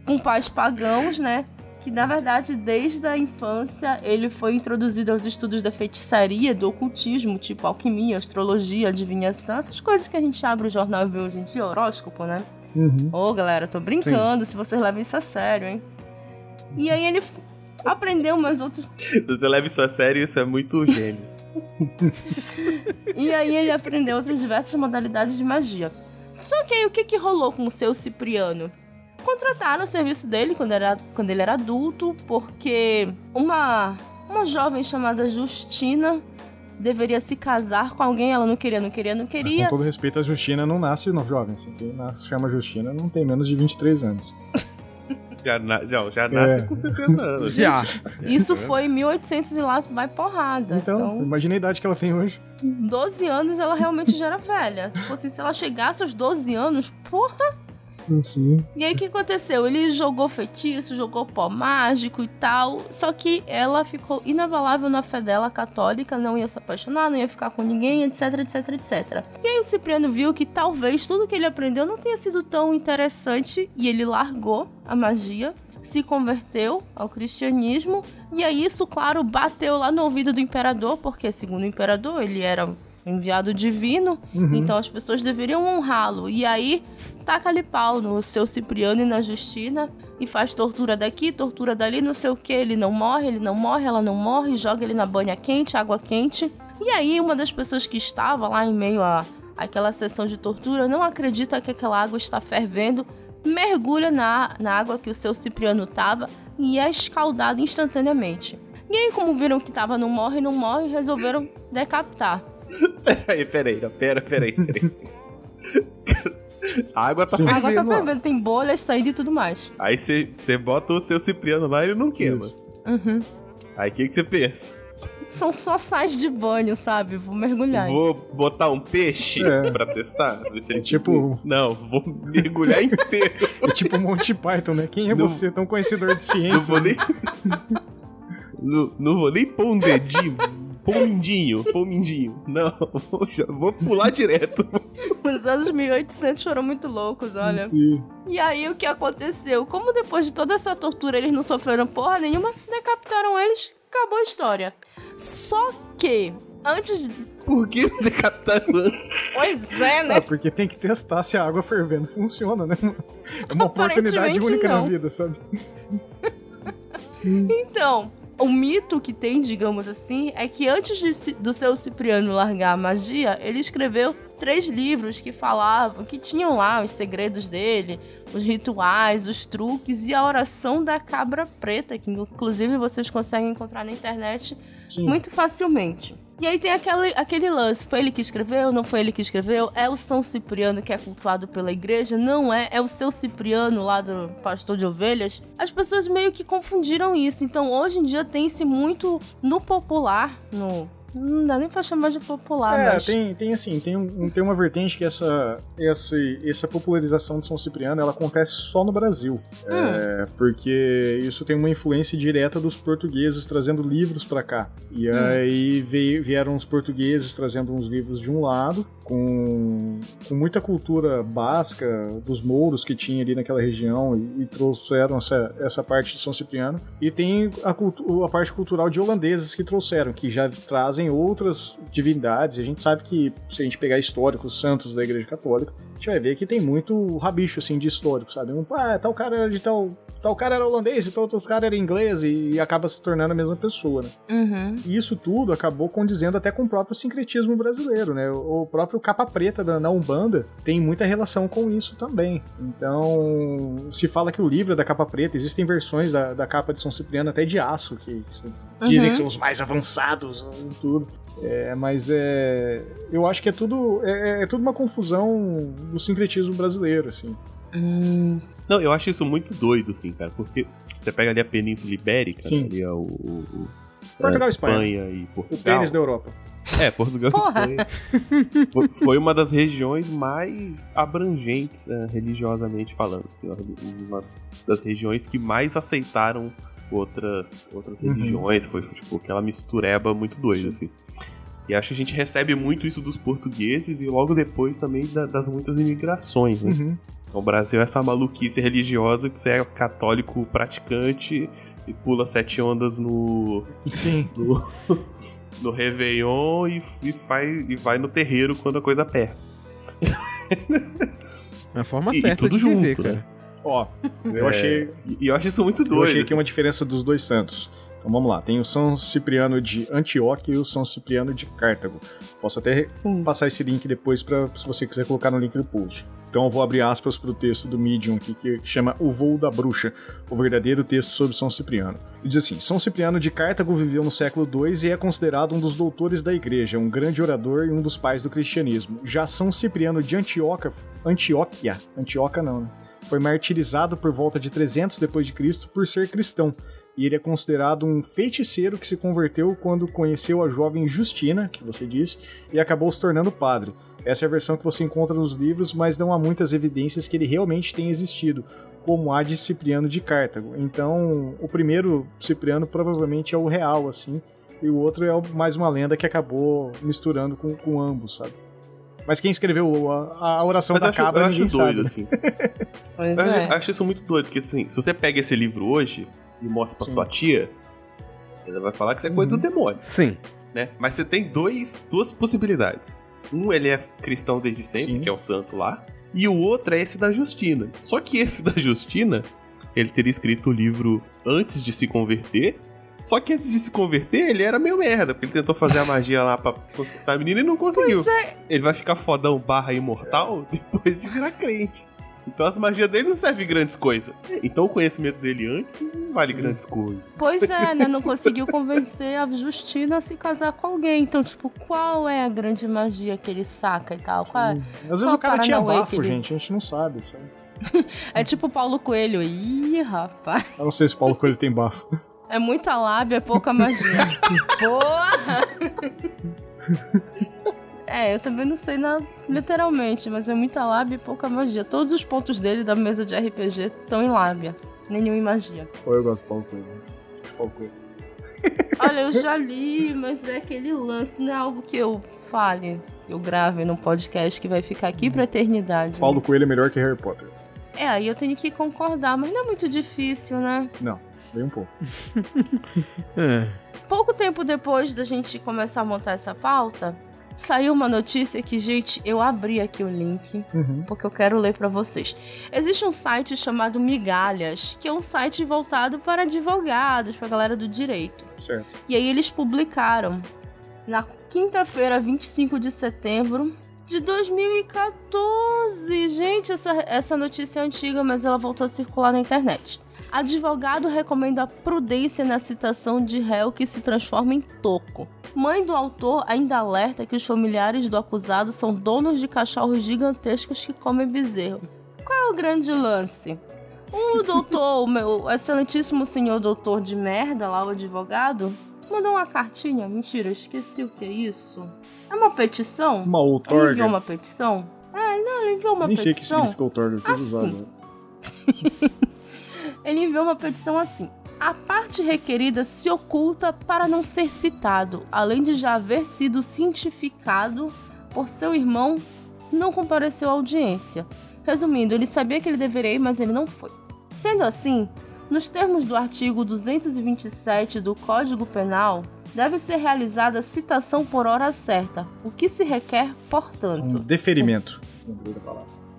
Com pais pagãos, né? Que na verdade, desde a infância, ele foi introduzido aos estudos da feitiçaria, do ocultismo, tipo alquimia, astrologia, adivinhação, essas coisas que a gente abre o jornal e vê hoje em dia, horóscopo, né? Uhum. Ô, galera, tô brincando, se vocês levam isso a sério, hein? E aí ele aprendeu umas outras. Se você leva isso a sério, isso é muito gênio. E aí ele aprendeu outras diversas modalidades de magia. Só que aí o que, que rolou com o seu Cipriano? Contrataram o serviço dele quando, era, quando ele era adulto, porque uma, uma jovem chamada Justina deveria se casar com alguém, ela não queria, não queria, não queria. Com todo respeito, a Justina não nasce no jovem. Assim, quem nasce, chama Justina não tem menos de 23 anos. Já, na, já, já nasce É. com 60 anos. Já. Isso foi em 1800 e lá vai porrada. Então, Então, imagina a idade que ela tem hoje. 12 anos ela realmente já era velha. Tipo assim, se ela chegasse aos 12 anos, porra. Sim. E aí o que aconteceu? Ele jogou feitiço, jogou pó mágico e tal. Só que ela ficou inabalável na fé dela católica, não ia se apaixonar, não ia ficar com ninguém, etc, etc, etc. E aí o Cipriano viu que talvez tudo que ele aprendeu não tenha sido tão interessante e ele largou a magia. Se converteu ao cristianismo, e aí isso, claro, bateu lá no ouvido do imperador, porque, segundo o imperador, ele era enviado divino, Uhum. então as pessoas deveriam honrá-lo. E aí taca-lhe pau no seu Cipriano e na Justina e faz tortura daqui, tortura dali, não sei o que. Ele não morre, ele não morre, ela não morre, joga ele na banha quente, água quente. E aí uma das pessoas que estava lá em meio a aquela sessão de tortura não acredita que aquela água está fervendo, mergulha na, na água que o seu Cipriano tava e é escaldado instantaneamente. E aí, como viram que tava não morre, não morre, resolveram decapitar. Peraí, peraí, pera, peraí, peraí. A água tá Sim. A água tá fervendo. fervendo, tem bolhas saindo e tudo mais. Aí você você bota o seu Cipriano lá e ele não queima. Uhum. Aí o que que você pensa? São só sais de banho, sabe? Vou mergulhar. Vou botar um peixe É. pra testar? Ver se ele Tipo- Não, vou mergulhar inteiro. É tipo Monty Python, né? Quem é Não- você, tão conhecedor de Não ciência? vou nem. não, não vou nem pôr um dedinho. Pôr um mindinho, pôr um mindinho. Não, vou, pular direto. Os anos 1800 foram muito loucos, olha. Sim. E aí, o que aconteceu? Como depois de toda essa tortura eles não sofreram porra nenhuma, decapitaram eles, acabou a história. Só que, antes de... Por que não decapitaram? Pois é, Ah, né? porque tem que testar se a água fervendo funciona, né? É uma oportunidade única na não. vida, sabe? Então, o mito que tem, digamos assim, é que antes de do seu Cipriano largar a magia, ele escreveu três livros que falavam, que tinham lá os segredos dele, os rituais, os truques e a oração da cabra preta, que inclusive vocês conseguem encontrar na internet Sim. muito facilmente. E aí tem aquele, aquele lance, foi ele que escreveu, não foi ele que escreveu? É o São Cipriano que é cultuado pela igreja? Não é, é o seu Cipriano lá do pastor de ovelhas? As pessoas meio que confundiram isso, então hoje em dia tem-se muito no popular, no... Não dá nem pra chamar de popular, É, mas... tem, tem assim, tem, um, tem uma vertente que essa, essa, essa popularização de São Cipriano ela acontece só no Brasil. É, porque isso tem uma influência direta dos portugueses trazendo livros pra cá. E aí veio- vieram os portugueses trazendo uns livros de um lado, com, com muita cultura básica dos mouros que tinha ali naquela região e, e trouxeram essa, essa parte de São Cipriano. E tem a, a parte cultural de holandeses que trouxeram, que já trazem outras divindades. A gente sabe que se a gente pegar históricos santos da Igreja Católica, a gente vai ver que tem muito rabicho assim de histórico, sabe? Um, ah, tal cara era de tal. Tal cara era holandês e tal outro cara era inglês e, acaba se tornando a mesma pessoa, né? Uhum. E isso tudo acabou condizendo até com o próprio sincretismo brasileiro, né? O próprio capa preta da, na Umbanda tem muita relação com isso também. Então, se fala que o livro é da capa preta, existem versões da, da capa de São Cipriano até de aço, que dizem Uhum. que são os mais avançados em tudo. É, mas é. Eu acho que é tudo. É, é tudo uma confusão do sincretismo brasileiro, assim. Hum, Não, eu acho isso muito doido, assim, cara, porque você pega ali a Península Ibérica, Sim. ali é o, o, o- Portugal a e Espanha. e O Portugal. pênis da Europa. É, Portugal e Porra. Espanha. Foi, foi uma das regiões mais abrangentes eh, religiosamente falando. Assim, uma das regiões que mais aceitaram outras, outras Uhum. religiões. Foi tipo aquela mistureba muito doida, assim. E acho que a gente recebe muito isso dos portugueses e logo depois também da- das muitas imigrações, né? Uhum. Então, o Brasil é essa maluquice religiosa que você é católico praticante e pula sete ondas no, Sim. no, no Réveillon e, e, faz, e vai no terreiro quando a coisa aperta. É a forma E- e certa tudo de viver, junto, cara. né? Ó, eu achei. E, eu acho isso muito Eu doido. achei aqui uma diferença dos dois santos. Então vamos lá, tem o São Cipriano de Antioquia e o São Cipriano de Cartago. Posso até sim. passar esse link depois para se você quiser colocar no link do post. Então eu vou abrir aspas para o texto do Medium aqui que chama O Voo da Bruxa, o verdadeiro texto sobre São Cipriano. Ele diz assim: São Cipriano de Cartago viveu no século II e é considerado um dos doutores da igreja, um grande orador e um dos pais do cristianismo. Já São Cipriano de Antioquia, Antioquia, Antioquia não, né? Foi martirizado por volta de 300 depois de Cristo por ser cristão. E ele é considerado um feiticeiro que se converteu quando conheceu a jovem Justina, que você disse, e acabou se tornando padre. Essa é a versão que você encontra nos livros, mas não há muitas evidências que ele realmente tenha existido, como há de Cipriano de Cartago. Então, o primeiro Cipriano provavelmente é o real, assim, e o outro é mais uma lenda que acabou misturando com, com ambos, sabe? Mas quem escreveu a, a oração Mas da acho, cabra eu acho doido, sabe. assim. Pois Eu é. acho, acho isso muito doido, porque assim, se você pega esse livro hoje e mostra pra Sim. sua tia, ela vai falar que isso é coisa Uhum. do demônio, Sim. né? Mas você tem dois, duas possibilidades. Um, ele é cristão desde sempre, Sim. que é o santo lá. E o outro é esse da Justina. Só que esse da Justina, ele teria escrito o livro antes de se converter. Só que antes de se converter, ele era meio merda, porque ele tentou fazer a magia lá pra conquistar a menina e não conseguiu. Pois é. Ele vai ficar fodão barra imortal depois de virar crente. Então as magias dele não servem grandes coisas. Então o conhecimento dele antes não vale Sim. grandes coisas. Pois é, né? Não conseguiu convencer a Justina a se casar com alguém. Então, tipo, qual é a grande magia que ele saca e tal? Qual é? Às vezes Qual o cara tinha bafo, ele- gente, a gente não sabe, sabe? É tipo Paulo Coelho. Ih, rapaz. Eu não sei se o Paulo Coelho tem bafo. É muita lábia, é pouca magia. Porra! É, eu também não sei na, literalmente, mas é muita lábia e pouca magia. Todos os pontos dele da mesa de RPG estão em lábia. Nenhum em magia. Ou eu gosto do Paulo Coelho. Paulo Coelho. Olha, eu já li, mas é aquele lance, não é algo que eu fale, eu grave num podcast que vai ficar aqui pra eternidade. Paulo Coelho é melhor que Harry Potter. É, aí eu tenho que concordar, mas não é muito difícil, né? Não, bem um pouco. É. Pouco tempo depois da gente começar a montar essa pauta, saiu uma notícia que, gente, eu abri aqui o link Uhum. porque eu quero ler pra vocês. Existe um site chamado Migalhas, que é um site voltado para advogados, pra galera do direito. Certo. E aí eles publicaram na quinta-feira, 25 de setembro de 2014. Gente, essa, essa notícia é antiga, mas ela voltou a circular na internet. Advogado recomenda prudência na citação de réu que se transforma em toco. Mãe do autor ainda alerta que os familiares do acusado são donos de cachorros gigantescos que comem bezerro. Qual é o grande lance? O doutor, o meu excelentíssimo senhor doutor de merda lá, o advogado, mandou uma cartinha. Mentira, esqueci o que é isso. É uma petição? Uma Ele outorga. enviou uma petição? Ah, não, ele enviou uma Nem sei o que petição. significa outorga. que eu Assim. Ele enviou uma petição assim. A parte requerida se oculta para não ser citado, além de já haver sido cientificado por seu irmão, não compareceu à audiência. Resumindo, ele sabia que ele deveria ir, mas ele não foi. Sendo assim, nos termos do artigo 227 do Código Penal, deve ser realizada citação por hora certa, o que se requer, portanto. Um deferimento.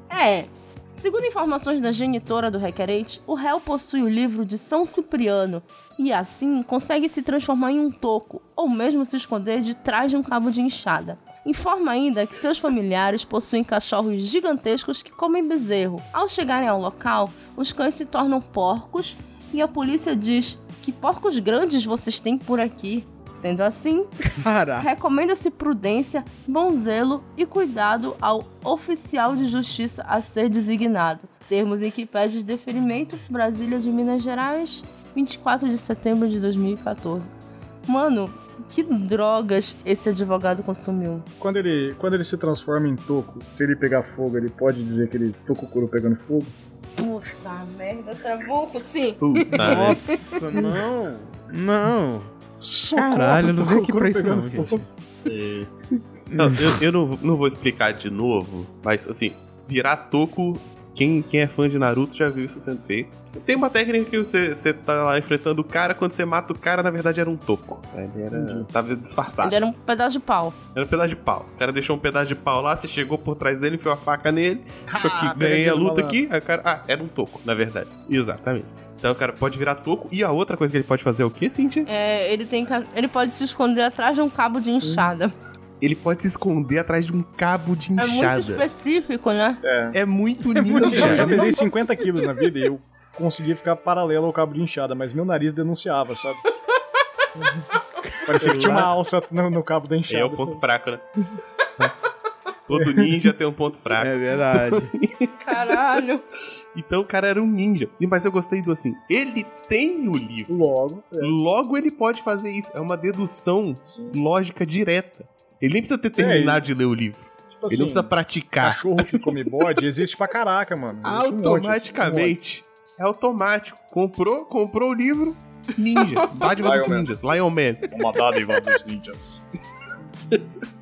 É. Segundo informações da genitora do requerente, o réu possui o livro de São Cipriano e, assim, consegue se transformar em um toco ou mesmo se esconder de trás de um cabo de enxada. Informa ainda que seus familiares possuem cachorros gigantescos que comem bezerro. Ao chegarem ao local, os cães se tornam porcos e a polícia diz: Que porcos grandes vocês têm por aqui? Sendo assim. Recomenda-se prudência, bom zelo e cuidado ao oficial de justiça a ser designado. Termos em que pede deferimento, Brasília de Minas Gerais, 24 de setembro de 2014. Mano, que drogas esse advogado consumiu? Quando ele, quando ele se transforma em toco, se ele pegar fogo, ele pode dizer que ele tococuro pegando fogo? Puta merda, trabuco, sim. Puta? Nossa, não. Não. Socorro, Caralho, eu não veio aqui pra isso não, gente. É. Não, eu, eu não, não vou explicar de novo, mas assim, virar toco, quem, quem é fã de Naruto já viu isso sendo feito. Tem uma técnica que você, você tá lá enfrentando o cara, quando você mata o cara, na verdade era um toco. Ele era, Entendi. tava disfarçado. Ele era um pedaço de pau. Era um pedaço de pau. O cara deixou um pedaço de pau lá, você chegou por trás dele, enfiou a faca nele, Ah, que ganhei pegadinha a luta aqui, cara. Ah, era um toco, na verdade. Exatamente. Então o cara pode virar toco. E a outra coisa que ele pode fazer é o quê, Cintia? É, ele, tem, ele pode se esconder atrás de um cabo de enxada. Ele pode se esconder atrás de um cabo de É muito enxada. específico, né? É. É muito Eu ninja. já pesei 50 quilos na vida e eu conseguia ficar paralelo ao cabo de enxada, mas meu nariz denunciava, sabe? Parecia que tinha uma alça no, no cabo da enxada. É o ponto sabe? fraco, né? Todo ninja tem um ponto fraco. É verdade. Caralho. Então o cara era um ninja. Mas eu gostei do assim, ele tem o livro. Logo, é, Logo ele pode fazer isso. É uma dedução sim. lógica direta. Ele nem precisa ter terminado de ler o livro. Tipo ele não precisa praticar. cachorro que come bode existe pra caraca, mano. Existe um monte, um monte. Automaticamente. É automático. Comprou, comprou o livro. Ninja. Dádiva dos ninjas. Lion Man. Uma dádiva dos ninjas.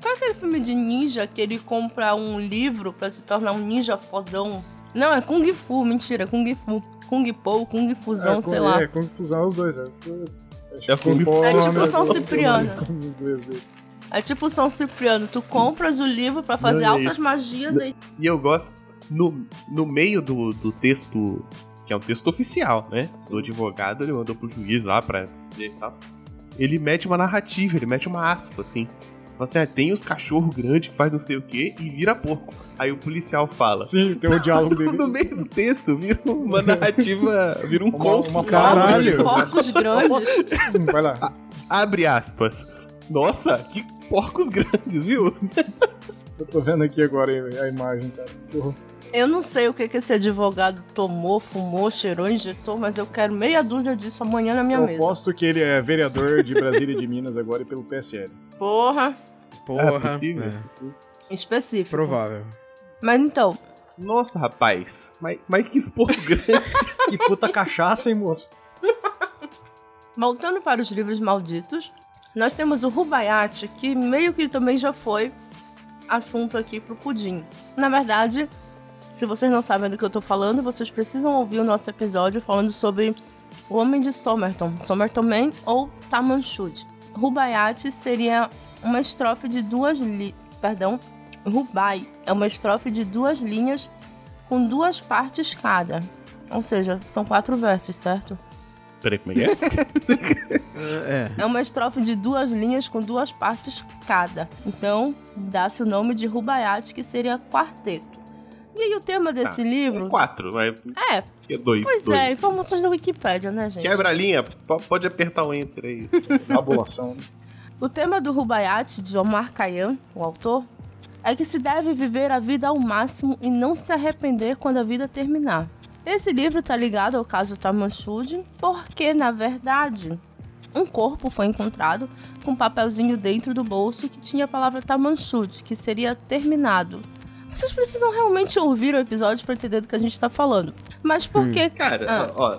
Qual é aquele filme de ninja que ele compra um livro pra se tornar um ninja fodão? Não, é Kung Fu, mentira, Kung Fu. Kung Po, Kung Fusão, sei lá. É, Kung Fusão é os dois. É, É Kung Fu. É tipo né? São Cipriano. inglês dele. É tipo São Cipriano, tu compras o livro pra fazer Não, é altas magias e E eu gosto, no, no meio do, do texto, que é um texto oficial, né? Do advogado, ele mandou pro juiz lá pra ver e tal. Ele mete uma narrativa, ele mete uma aspa, assim. Fala assim, ah, tem os cachorros grandes que faz não sei o quê e vira porco. Aí o policial fala. Sim, tem o diálogo dele. No meio do texto, vira uma narrativa, vira um Uma- conto. uma Caralho. porcos grandes. Hum, Vai lá. Abre aspas. Nossa, que porcos grandes, viu? Eu tô vendo aqui agora a imagem, cara. Que horror. Eu não sei o que, que esse advogado tomou, fumou, cheirou, injetou, mas eu quero meia dúzia disso amanhã na minha Eu mesa. aposto que ele é vereador de Brasília e de Minas agora e pelo PSL. Porra, Porra. É possível? é, específico. provável. Mas então, Nossa, rapaz. Mas, mas que porco grande. Que puta cachaça, hein, moço? voltando para os livros malditos, nós temos o Rubaiyat, que meio que também já foi assunto aqui pro Pudim. Na verdade, se vocês não sabem do que eu tô falando, vocês precisam ouvir o nosso episódio falando sobre o Homem de Somerton, Somerton Man ou Tamanchud. Rubaiyat seria uma estrofe de duas li... Perdão, Rubai é uma estrofe de duas linhas com duas partes cada. Ou seja, são quatro versos, certo? Peraí, como é que é? É. É uma estrofe de duas linhas com duas partes cada. Então, dá-se o nome de Rubaiyat, que seria quarteto. E aí o tema desse É livro... quatro, mas É, é dois. pois dois. é, informações da Wikipédia, né, gente? Quebra a linha, po- pode apertar o enter aí. Tabulação. né? O tema do Rubaiyat, de Omar Khayyam, o autor, é que se deve viver a vida ao máximo e não se arrepender quando a vida terminar. Esse livro está ligado ao caso Tamanchud, porque, na verdade, um corpo foi encontrado com um papelzinho dentro do bolso que tinha a palavra Tamanchud, que seria terminado. Vocês precisam realmente ouvir o episódio para entender do que a gente está falando. Mas por que... Cara, Ah. ó,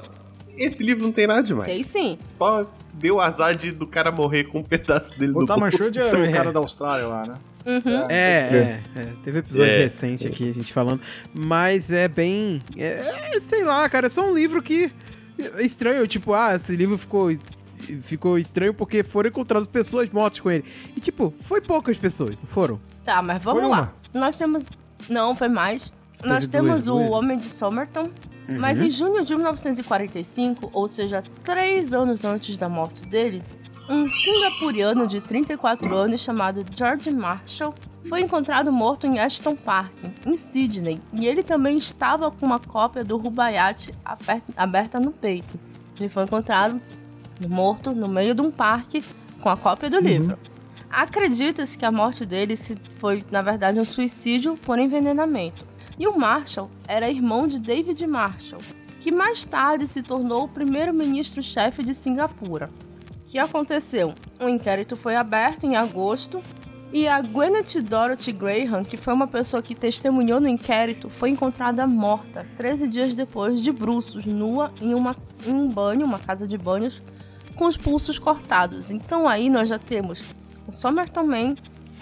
esse livro não tem nada demais. Tem sim. Só deu azar de, do cara morrer com um pedaço dele O no bolso. Tamanchud é o cara da Austrália lá, né? Uhum. É, é, é. Teve episódio É. recente aqui, a gente falando. Mas é bem. É, é, sei lá, cara, é só um livro que. É estranho, tipo, ah, esse livro ficou. Ficou estranho porque foram encontradas pessoas mortas com ele. E, tipo, foi poucas pessoas, não foram? Tá, mas vamos Foi lá. Nós temos. Não, foi mais. Nós Teve temos duas, o duas? Homem de Somerton. Mas Uhum. em junho de 1945, ou seja, três anos antes da morte dele, um singapuriano de 34 anos chamado George Marshall foi encontrado morto em Ashton Park, em Sydney, e ele também estava com uma cópia do Rubaiyat aberta no peito. Ele foi encontrado morto no meio de um parque com a cópia do livro. Acredita-se que a morte dele foi, na verdade, um suicídio por envenenamento. E o Marshall era irmão de David Marshall, que mais tarde se tornou o primeiro-ministro-chefe de Singapura. O que aconteceu? Um inquérito foi aberto em agosto e a Gwyneth Dorothy Graham, que foi uma pessoa que testemunhou no inquérito, foi encontrada morta 13 dias depois de bruços, nua, em, uma, em um banho, uma casa de banhos, com os pulsos cortados. Então aí nós já temos o Somerton Man,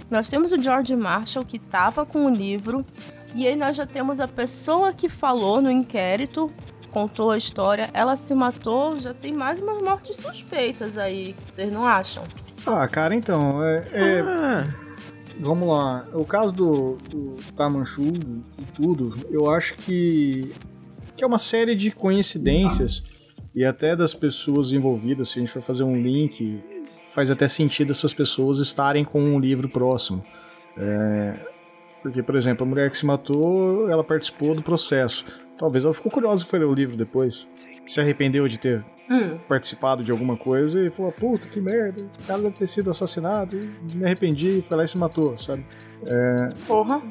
nós temos o George Marshall, que estava com o livro, e aí nós já temos a pessoa que falou no inquérito, contou a história, ela se matou, já tem mais umas mortes suspeitas aí, vocês não acham? Ah, cara, então, é, é- Ah, vamos lá. O caso do, do Tamanchu e tudo, eu acho que, que é uma série de coincidências e até das pessoas envolvidas, se a gente for fazer um link, faz até sentido essas pessoas estarem com um livro próximo. É, porque, por exemplo, a mulher que se matou, ela participou do processo. Talvez ela ficou curiosa e foi ler o livro depois. se arrependeu de ter Hum. participado de alguma coisa e falou, puta, que merda, o cara deve ter sido assassinado, e me arrependi, foi lá e se matou, sabe? Porra.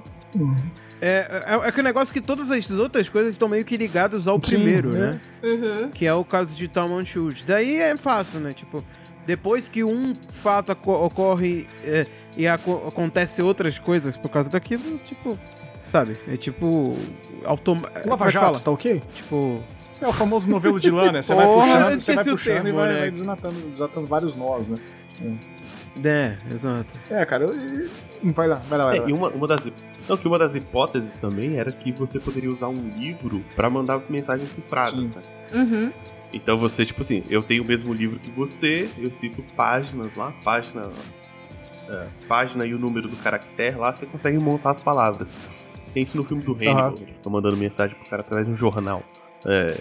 É, é, é aquele negócio que todas as outras coisas estão meio que ligadas ao Sim, primeiro, né? né? Uhum. Que é o caso de Talmon Shoes. Daí é fácil, né? Tipo, depois que um fato ocorre é, e aco- acontece outras coisas por causa daquilo, tipo, sabe? É tipo. Automa como Lava é Jato, fala? tá ok? Tipo. É o famoso novelo de lã, né? Você vai puxando, você vai puxando e termo, vai, né? vai desatando, desatando vários nós, né? É, exato. É, cara, eu, vai lá, vai lá, vai É, lá. e uma, uma das. Não, que uma das hipóteses também era que você poderia usar um livro pra mandar mensagens cifradas, Sim. sabe? Uhum. Então você, tipo assim, eu tenho o mesmo livro que você, eu cito páginas lá, página. é, página e o número do caractere lá, você consegue montar as palavras. Tem isso no filme do Hannibal, ele fica mandando mensagem pro cara através de um jornal. É,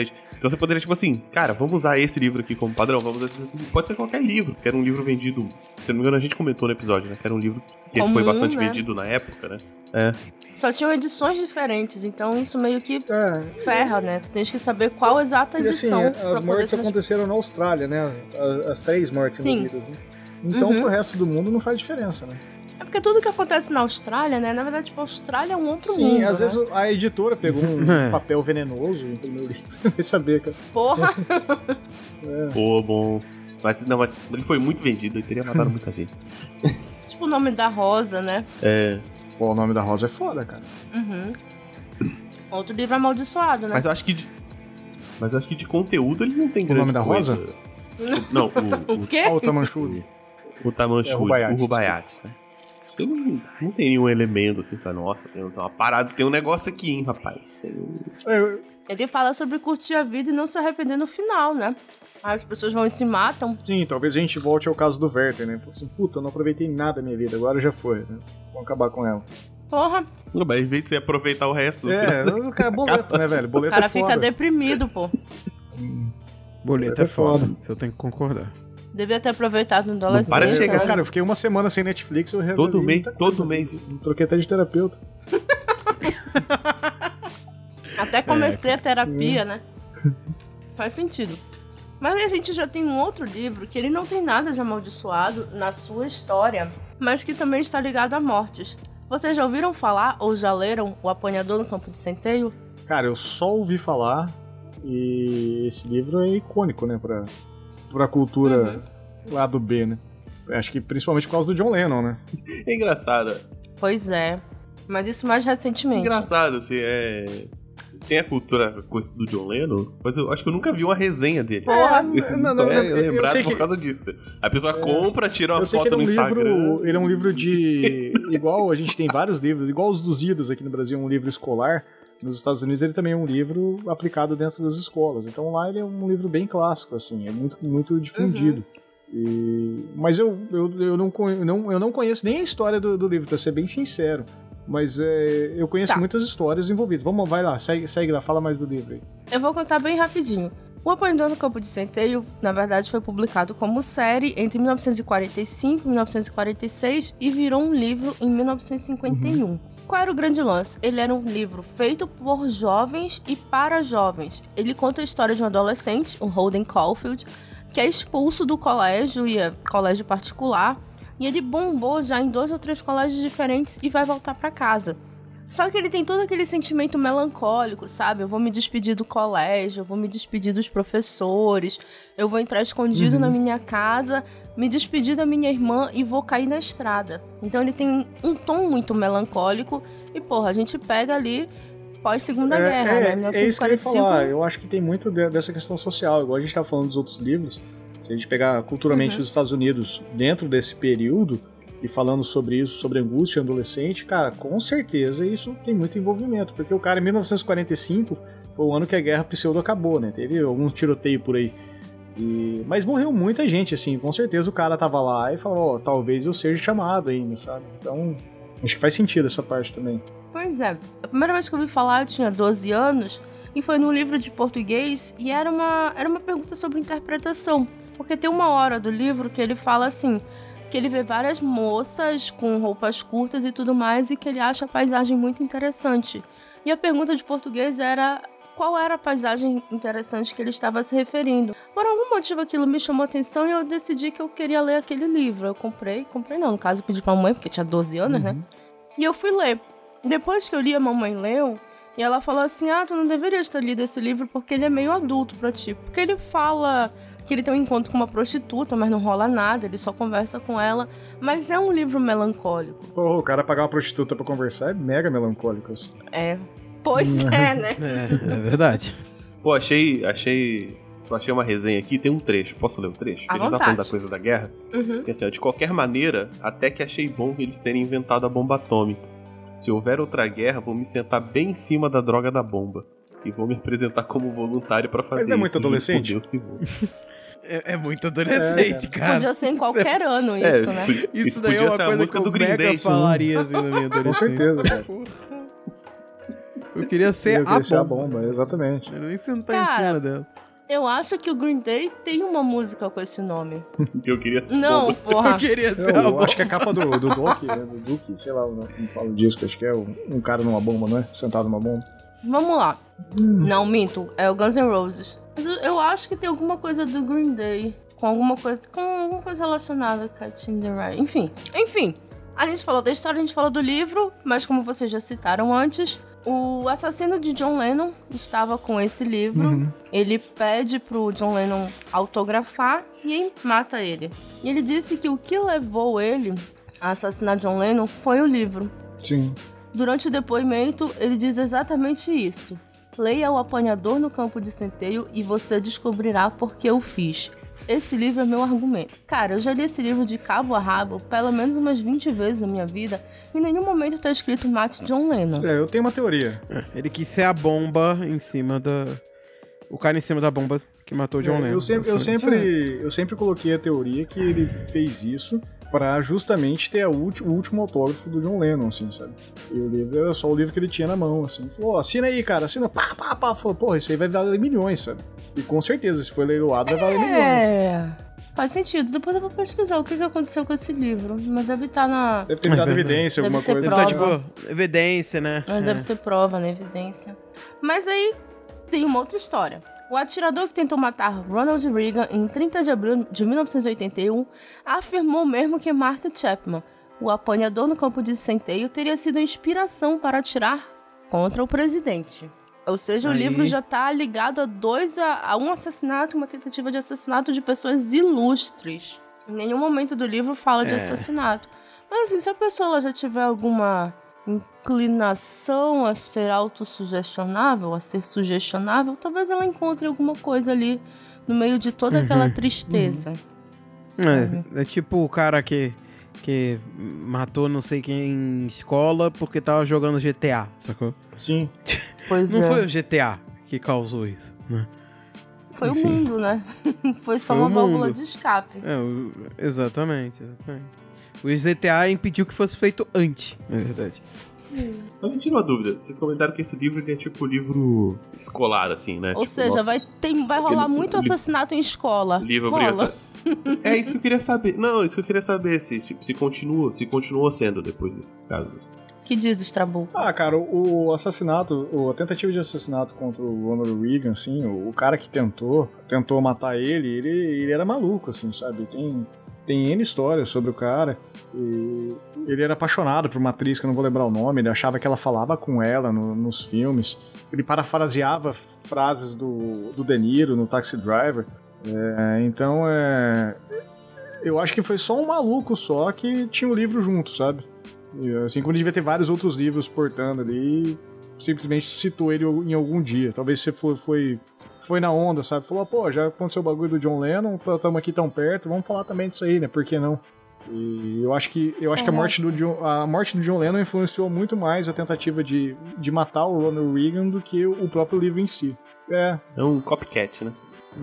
entende? Então você poderia, tipo assim, cara, vamos usar esse livro aqui como padrão, vamos usar esse- Pode ser qualquer livro, que era um livro vendido. Se eu não me engano, a gente comentou no episódio, né? Que era um livro que Comum, foi bastante né? vendido na época, né? É. Só tinham edições diferentes, então isso meio que É, ferra, né? Tu tens que saber qual exata E assim, edição as mortes aconteceram na Austrália, né? As, as três mortes Sim. envolvidas, né? Então, Uhum. pro resto do mundo não faz diferença, né? É porque tudo que acontece na Austrália, né? Na verdade, tipo, a Austrália é um outro Sim, mundo, às né? vezes a editora pegou um É. papel venenoso e imprimiu o livro. Vai saber, cara. Porra! Pô, bom. Mas não, mas ele foi muito vendido, ele teria matado muita gente. tipo o nome da Rosa, né? É. Pô, o nome da Rosa é foda, cara. Uhum. Outro livro amaldiçoado, né? Mas eu acho que de. Mas eu acho que de conteúdo ele não tem O nome da coisa. Rosa? O- Não, o, O quê? Ah, o Tamanchuri. o, o Tamanchuri, É, o Rubaiyat, o que não, não tem nenhum elemento assim, sabe? Nossa, tem uma parada, tem um negócio aqui, hein, rapaz. Um- Ele fala sobre curtir a vida e não se arrepender no final, né? Aí as pessoas vão e se matam. sim, talvez a gente volte ao caso do Werther, né? Falou assim, puta, eu não aproveitei nada da minha vida, agora já foi, né? Vamos acabar com ela. Porra, Não, mas em vez de você aproveitar o resto do É, o cara é boleto, né, velho? o Boleto cara é fica deprimido, pô. Boleto É é foda. foda. Isso eu tenho que concordar. Devia ter aproveitado no adolescente. para de É, chegar. né? Cara, eu fiquei uma semana sem Netflix, eu resolvi todo mês, coisa. todo mês isso. Troquei até de terapeuta. Até comecei a terapia, né? Faz sentido. Mas aí a gente já tem um outro livro que ele não tem nada de amaldiçoado na sua história, mas que também está ligado a mortes. Vocês já ouviram falar ou já leram O Apanhador no Campo de Centeio? Cara, eu só ouvi falar e esse livro é icônico, né, pra, pra cultura lá do B, né? Acho que principalmente por causa do John Lennon, né? É engraçado. Pois é. Mas isso mais recentemente. Engraçado, assim, é. Tem a cultura coisa do John Lennon, mas eu acho que eu nunca vi uma resenha dele. Porra. Esse Não, só não, é eu- eu lembrado sei por que- causa disso. A pessoa compra, tira uma Eu sei que foto é no um Instagram. livro, ele é um livro de igual a gente tem vários livros, igual os dos idos aqui no Brasil, é um livro escolar. Nos Estados Unidos ele também é um livro aplicado dentro das escolas. Então lá ele é um livro bem clássico, assim, é muito, muito difundido. E- mas eu, eu, eu, não, não, eu não conheço nem a história do, do livro, pra ser bem sincero. Mas é, eu conheço Tá. muitas histórias envolvidas. Vamos, vai lá, segue, segue lá, fala mais do livro aí. Eu vou contar bem rapidinho. O Apanhador no Campo de Centeio, na verdade, foi publicado como série entre 1945 e 1946 e virou um livro em 1951. Qual era o grande lance? Ele era um livro feito por jovens e para jovens. Ele conta a história de um adolescente, o Holden Caulfield, que é expulso do colégio e é colégio particular, e ele bombou já em dois ou três colégios diferentes e vai voltar para casa. Só que ele tem todo aquele sentimento melancólico, sabe? Eu vou me despedir do colégio, eu vou me despedir dos professores, eu vou entrar escondido na minha casa, me despedir da minha irmã e vou cair na estrada. Então ele tem um tom muito melancólico e, porra, a gente pega ali pós-segunda guerra, é, né? é isso que eu ia 1945. falar. Eu acho que tem muito de- dessa questão social, igual a gente tá falando dos outros livros. Se a gente pegar culturalmente Uhum. os Estados Unidos dentro desse período e falando sobre isso, sobre angústia adolescente, cara, com certeza isso tem muito envolvimento, porque o cara em 1945 foi o ano que a guerra pseudo acabou, né? Teve alguns tiroteios por aí. E- Mas morreu muita gente, assim, com certeza o cara tava lá e falou, ó, talvez eu seja chamado ainda, sabe? Então, acho que faz sentido essa parte também. Pois é. A primeira vez que eu ouvi falar, eu tinha 12 anos, e foi num livro de português, e era uma, era uma pergunta sobre interpretação. Porque tem uma hora do livro que ele fala assim, que ele vê várias moças com roupas curtas e tudo mais, e que ele acha a paisagem muito interessante. E a pergunta de português era qual era a paisagem interessante que ele estava se referindo. Por algum motivo aquilo me chamou atenção e eu decidi que eu queria ler aquele livro. Eu comprei, comprei não, no caso eu pedi pra mãe, porque tinha 12 anos, né? E eu fui ler. Depois que eu li, a mamãe leu, e ela falou assim: Ah, tu não deverias ter lido esse livro porque ele é meio adulto pra ti. Porque ele fala que ele tem um encontro com uma prostituta, mas não rola nada, ele só conversa com ela. Mas é um livro melancólico. Porra, o cara pagar uma prostituta pra conversar é mega melancólico. Assim. É. Pois é, né? É, é verdade. Pô, achei. achei. Eu achei uma resenha aqui, tem um trecho. Posso ler o trecho? À Eles tá vontade. falando da coisa da guerra. Uhum. Que assim, ó, de qualquer maneira, até que achei bom eles terem inventado a bomba atômica. Se houver outra guerra, vou me sentar bem em cima da droga da bomba. E vou me apresentar como voluntário pra fazer Mas é muito isso. por adolescente? Deus que vou. É, é muito adolescente, cara. Podia ser em qualquer ano É, isso, né? podia- Isso daí é uma a coisa música que do o Mega Day. falaria assim, na minha Com adolescência. certeza, cara. Eu queria ser, Eu queria ser a, a bomba. bomba, exatamente. Eu nem sentar Cara, em cima dela. Eu acho que o Green Day tem uma música com esse nome. Eu queria ser Não, bomba. porra. Eu queria ser Eu, a bomba. acho que a capa do, do Doki, né, do Duke, sei lá, não, não falo disso, que acho que é um, um cara numa bomba, não é? Sentado numa bomba. Vamos lá. Não, minto. É o Guns N' Roses. Mas eu, acho que tem alguma coisa do Green Day. Com alguma coisa, com alguma coisa relacionada com a Tinder Enfim. Enfim. A gente falou da história, a gente falou do livro, mas como vocês já citaram antes, o assassino de John Lennon estava com esse livro. Ele pede pro John Lennon autografar e aí mata ele. E ele disse que o que levou ele a assassinar John Lennon foi o livro. Sim. Durante o depoimento, ele diz exatamente isso. Leia o apanhador no campo de centeio e você descobrirá por que eu fiz. Esse livro é meu argumento. Cara, eu já li esse livro de cabo a rabo pelo menos umas 20 vezes na minha vida e em nenhum momento tá escrito Mate John Lennon. É, eu tenho uma teoria. Ele quis ser a bomba em cima da. O cara em cima da bomba que matou o John É, Lennon. eu, sempre, eu, sempre, eu sempre coloquei a teoria que ele fez isso pra justamente ter a ulti- o último autógrafo do John Lennon, assim, sabe? E o livro era só o livro que ele tinha na mão, assim. Falou, assina aí, cara, assina, pá, pá, pá. Falou, porra, isso aí vai valer milhões, sabe? E com certeza, se for leiloado, vai valer milhões. É. Faz sentido. Depois eu vou pesquisar o que, que aconteceu com esse livro. Mas deve estar na. Deve ter dado evidência, Deve alguma ser coisa. Deve prova. estar, tipo, evidência, né? Mas Deve ser prova, né? Evidência. Mas aí tem uma outra história. O atirador que tentou matar Ronald Reagan em 30 de abril de 1981 afirmou mesmo que Mark Chapman, o apanhador no campo de centeio, teria sido a inspiração para atirar contra o presidente. Ou seja, o Aí. livro já tá ligado a dois a, a um assassinato, uma tentativa de assassinato de pessoas ilustres. Em nenhum momento do livro fala de É. assassinato. Mas assim, se a pessoa já tiver alguma inclinação a ser autossugestionável, a ser sugestionável, talvez ela encontre alguma coisa ali no meio de toda aquela tristeza. É, é tipo o cara que, que matou não sei quem em escola porque tava jogando GTA, sacou? Sim. Pois Não é. foi o GTA que causou isso, né? Foi o enfim. mundo, né? foi só Foi o uma válvula de escape. É, o- exatamente, exatamente. O GTA impediu que fosse feito antes, na verdade. Eu me tiro uma dúvida. Vocês comentaram que esse livro é tipo livro escolar, assim, né? Ou Tipo, seja, nossos- vai, tem, vai rolar Aquele muito li- assassinato em escola. Livro Rola. É isso que eu queria saber. Não, isso que eu queria saber. Se, tipo, se continua, se continuou sendo depois desses casos. Que diz o Strabu? Ah, cara, o, o assassinato, o- a tentativa de assassinato contra o Ronald Reagan, assim, o, o cara que tentou, tentou matar ele, ele, ele era maluco, assim, sabe? Tem, tem N histórias sobre o cara. E ele era apaixonado por uma atriz que eu não vou lembrar o nome, ele achava que ela falava com ela no- nos filmes. Ele parafraseava frases do, do De Niro no Taxi Driver. É, então, é. Eu acho que foi só um maluco só que tinha o livro junto, sabe? E, assim como ele devia ter vários outros livros portando ali, simplesmente citou ele em algum dia. Talvez você foi, foi, foi na onda, sabe? Falou, pô, já aconteceu o bagulho do John Lennon, estamos aqui tão perto, vamos falar também disso aí, né? Por que não? E eu acho que, eu acho que a, morte do John, a morte do John Lennon influenciou muito mais a tentativa de, de matar o Ronald Reagan do que o próprio livro em si. É, É um copycat, né?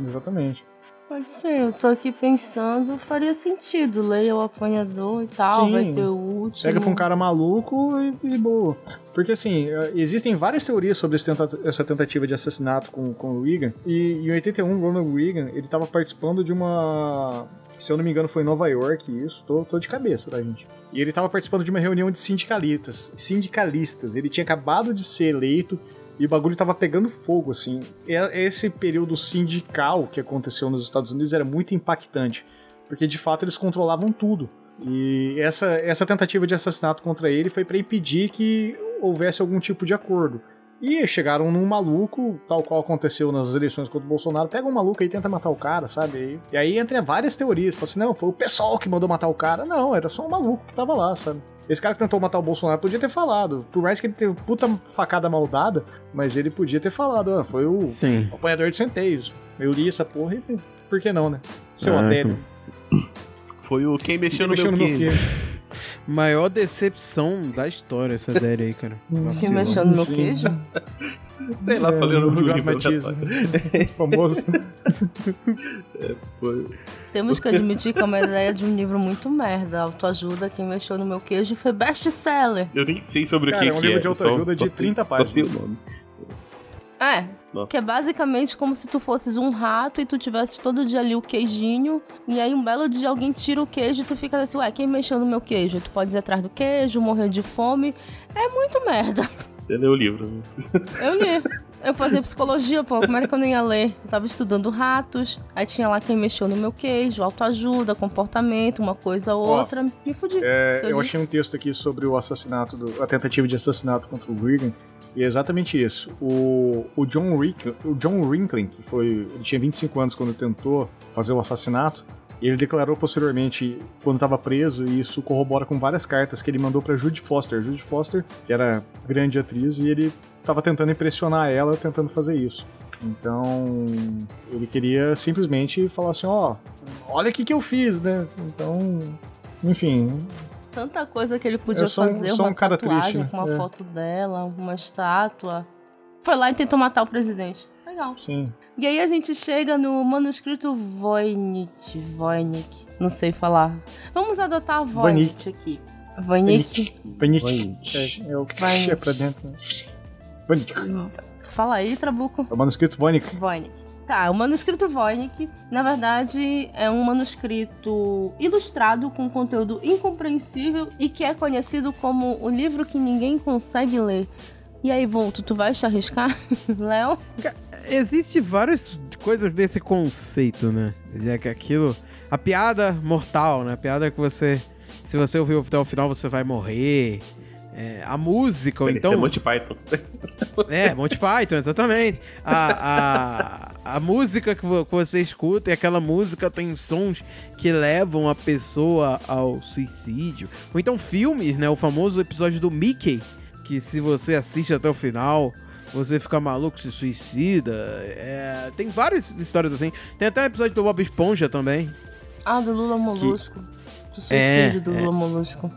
exatamente. Pode ser, eu tô aqui pensando, faria sentido. Leia o apanhador e tal, Sim. vai ter o último. Pega pra um cara maluco e, e boa. Porque assim, eh, existem várias teorias sobre tenta- essa tentativa de assassinato com, com o Reagan. E em 81, Ronald Reagan, ele tava participando de uma. Se eu não me engano, foi em Nova York isso. Tô, tô de cabeça, tá, gente? E ele tava participando de uma reunião de sindicalistas. Sindicalistas. Ele tinha acabado de ser eleito e o bagulho tava pegando fogo, assim. Esse período sindical que aconteceu nos Estados Unidos era muito impactante, porque de fato eles controlavam tudo. E essa, essa tentativa de assassinato contra ele foi para impedir que houvesse algum tipo de acordo. E chegaram num maluco, tal qual aconteceu nas eleições contra o Bolsonaro. Pega um maluco aí e tenta matar o cara, sabe? E aí entra várias teorias. Fala assim, não, foi o pessoal que mandou matar o cara. Não, era só um maluco que tava lá, sabe? Esse cara que tentou matar o Bolsonaro podia ter falado. Por mais que ele teve puta facada maldada, mas ele podia ter falado. Ah, foi o Sim. apanhador de centeios. Eu li essa porra e por que não, né? Seu Ah, Adélio. Foi o Quem Mexeu Quem no mexeu Meu no Queijo. queijo? Maior decepção da história, essa série aí, cara. Que Vacilão. mexeu no meu queijo? Sei lá, É, falei no Jorge livro. Matias, né? famoso. Foi- Temos que admitir que é uma ideia de um livro muito merda. Autoajuda, quem mexeu no meu queijo foi best-seller. Eu nem sei sobre Cara, o que é um que livro é. de só- autoajuda só de sei- 30 Só sei o páginas. nome. É, Nossa. que é basicamente como se tu fosses um rato e tu tivesse todo dia ali o queijinho, e aí um belo dia alguém tira o queijo e tu fica assim, ué, quem mexeu no meu queijo? Tu pode ir atrás do queijo, morrer de fome. É muito merda. Você leu o livro. né? Eu li. Eu fazia psicologia, pô, como era que eu não ia ler? Eu tava estudando ratos, aí tinha lá quem mexeu no meu queijo, autoajuda, comportamento, uma coisa ou outra, me fudi. É, Eu eu li. achei um texto aqui sobre o assassinato, do- a tentativa de assassinato contra o Reagan, e é exatamente isso. O, o John Rick, o John Rinklin, que foi, ele tinha 25 anos quando tentou fazer o assassinato, ele declarou posteriormente, quando estava preso, e isso corrobora com várias cartas que ele mandou para Judy Foster. Judy Foster, que era grande atriz, e ele estava tentando impressionar ela, tentando fazer isso. Então, ele queria simplesmente falar assim, ó, olha o que que eu fiz, né? Então, enfim, Tanta coisa que ele podia sou fazer, uma um cara tatuagem triste, né? com uma É. foto dela, uma estátua. Foi lá e tentou matar o presidente. Legal. sim. E aí a gente chega no manuscrito Voynich, Voynich, não sei falar. Vamos adotar Voynich aqui. Voynich. Panic. Voynich. É, é o que Voynich. é pra dentro. Né? Voynich. Fala aí, Trabuco. É o manuscrito Voynich. Voynich. Tá, o manuscrito Voynich, na verdade, é um manuscrito ilustrado com conteúdo incompreensível e que é conhecido como o livro que ninguém consegue ler. E aí, Volto, tu vai te arriscar, Léo? Existe várias coisas desse conceito, né? É que aquilo. A piada mortal, né? A piada que você. Se você ouvir até o final, você vai morrer. É, a música, ou Isso então. é Monty Python. É, Monty Python, exatamente. A, a, a música que vo- que você escuta e aquela música tem sons que levam a pessoa ao suicídio. Ou então filmes, né? O famoso episódio do Mickey, que se você assiste até o final, você fica maluco, se suicida. É, tem várias histórias assim. Tem até um episódio do Bob Esponja também. Ah, do Lula Molusco. Do suicídio É, do é. Lula Molusco.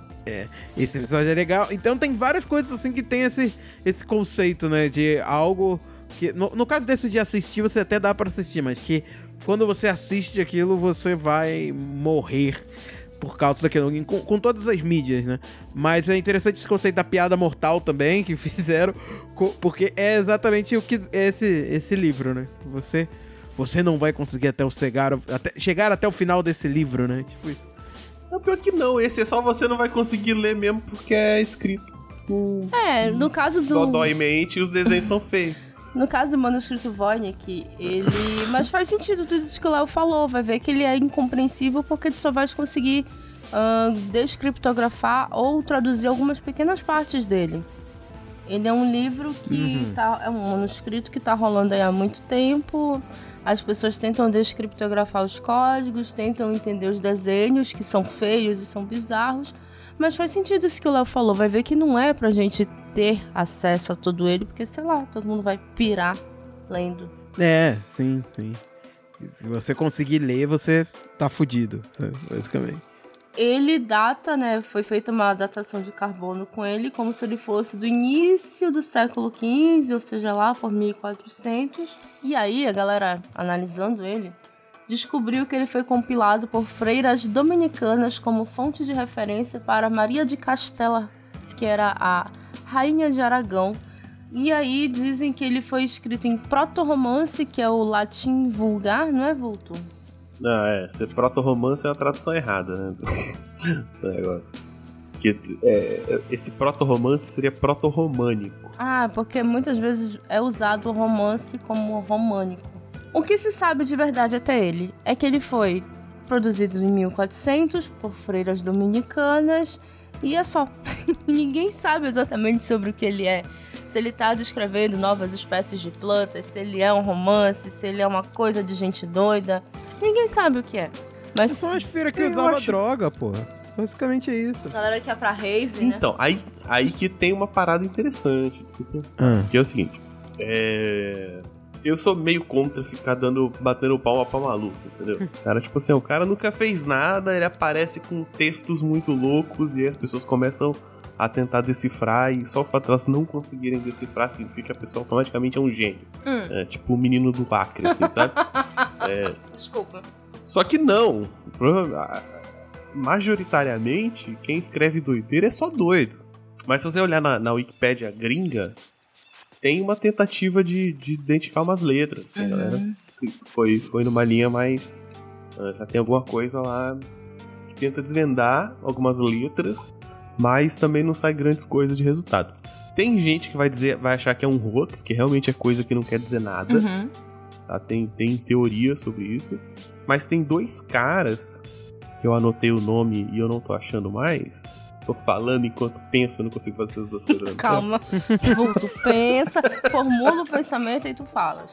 Esse episódio é legal. Então tem várias coisas assim que tem esse, esse conceito, né? De algo que. No, no caso desse de assistir, você até dá pra assistir, mas que quando você assiste aquilo, você vai morrer por causa daquilo. Com, com todas as mídias, né? Mas é interessante esse conceito da piada mortal também que fizeram. Porque é exatamente o que é esse, esse livro, né? Você. Você não vai conseguir até o chegar, até, chegar até o final desse livro, né? Tipo isso. É pior que não, esse é só você não vai conseguir ler mesmo porque é escrito com É, no caso do. dodóimente e os desenhos são feios. No caso do manuscrito Voynich, ele. Mas faz sentido tudo isso que o Léo falou. Vai ver que ele é incompreensível porque tu só vai conseguir ahn, descriptografar ou traduzir algumas pequenas partes dele. Ele é um livro que tá. É um manuscrito que tá rolando aí há muito tempo. As pessoas tentam descriptografar os códigos, tentam entender os desenhos, que são feios e são bizarros. Mas faz sentido isso que o Léo falou. Vai ver que não é pra gente ter acesso a todo ele, porque, sei lá, todo mundo vai pirar lendo. É, sim, sim. Se você conseguir ler, você tá fudido? Basicamente. Ele data, né? Foi feita uma datação de carbono com ele, como se ele fosse do início do século XV, ou seja, lá por 1400. E aí, a galera analisando ele, descobriu que ele foi compilado por freiras dominicanas como fonte de referência para Maria de Castela, que era a rainha de Aragão. E aí dizem que ele foi escrito em proto-romance, que é o latim vulgar, não é, Vulto? Não, é, ser proto-romance é uma tradução errada, né? do negócio. Porque é, esse proto-romance seria proto-românico. Ah, porque muitas vezes é usado o romance como românico. O que se sabe de verdade até ele é que ele foi produzido em 1400 por freiras dominicanas e é só. Ninguém sabe exatamente sobre o que ele é. Se ele tá descrevendo novas espécies de plantas, se ele é um romance, se ele é uma coisa de gente doida. Ninguém sabe o que é. Mas São as feiras que usavam acho... droga, porra. Basicamente é isso. Galera que é pra rave, né? Então, aí, aí que tem uma parada interessante de se pensar. Ah. Que é o seguinte. É... Eu sou meio contra ficar dando, batendo palma pra maluco, entendeu? Cara, tipo assim, o cara nunca fez nada, ele aparece com textos muito loucos e as pessoas começam a tentar decifrar e só o fato de elas não conseguirem decifrar significa que a pessoa automaticamente é um gênio. Hum. É, tipo o menino do Acre, assim, sabe? é... Desculpa. Só que não. Majoritariamente, quem escreve doideira é só doido. Mas se você olhar na, na Wikipédia gringa, tem uma tentativa de, de identificar umas letras, assim, uhum. galera. Foi, foi numa linha mais. Uh, já tem alguma coisa lá que tenta desvendar algumas letras, mas também não sai grande coisa de resultado. Tem gente que vai dizer, vai achar que é um hoax, que realmente é coisa que não quer dizer nada. Uhum. Tá? Tem, tem teoria sobre isso. Mas tem dois caras que eu anotei o nome e eu não tô achando mais Tô falando enquanto penso, eu não consigo fazer essas duas coisas. Calma. tu pensa, formula o pensamento e tu falas.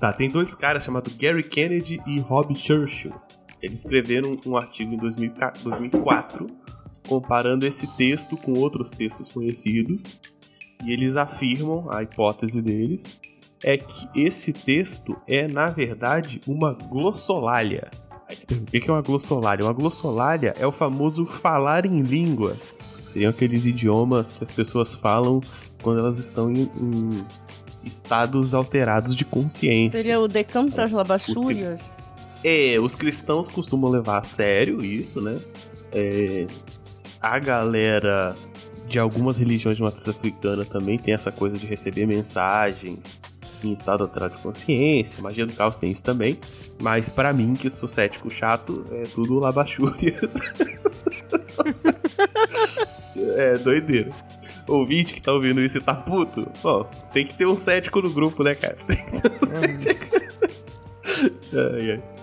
Tá, tem dois caras chamados Gary Kennedy e Rob Churchill. Eles escreveram um artigo em 2004 comparando esse texto com outros textos conhecidos. E eles afirmam, a hipótese deles, é que esse texto é, na verdade, uma glossolalia. Aí você pergunta, o que é uma glossolalia? Uma glossolalia é o famoso falar em línguas. Seriam aqueles idiomas que as pessoas falam quando elas estão em, em estados alterados de consciência. Seria o decanto das labachúrias? É, os cristãos costumam levar a sério isso, né? É, a galera de algumas religiões de matriz africana também tem essa coisa de receber mensagens em estado alterado de consciência, magia do caos tem isso também. Mas para mim, que sou cético chato, é tudo labachúrias. é, doideira. Ouvinte que tá ouvindo isso e tá puto, ó, tem que ter um cético no grupo, né, cara?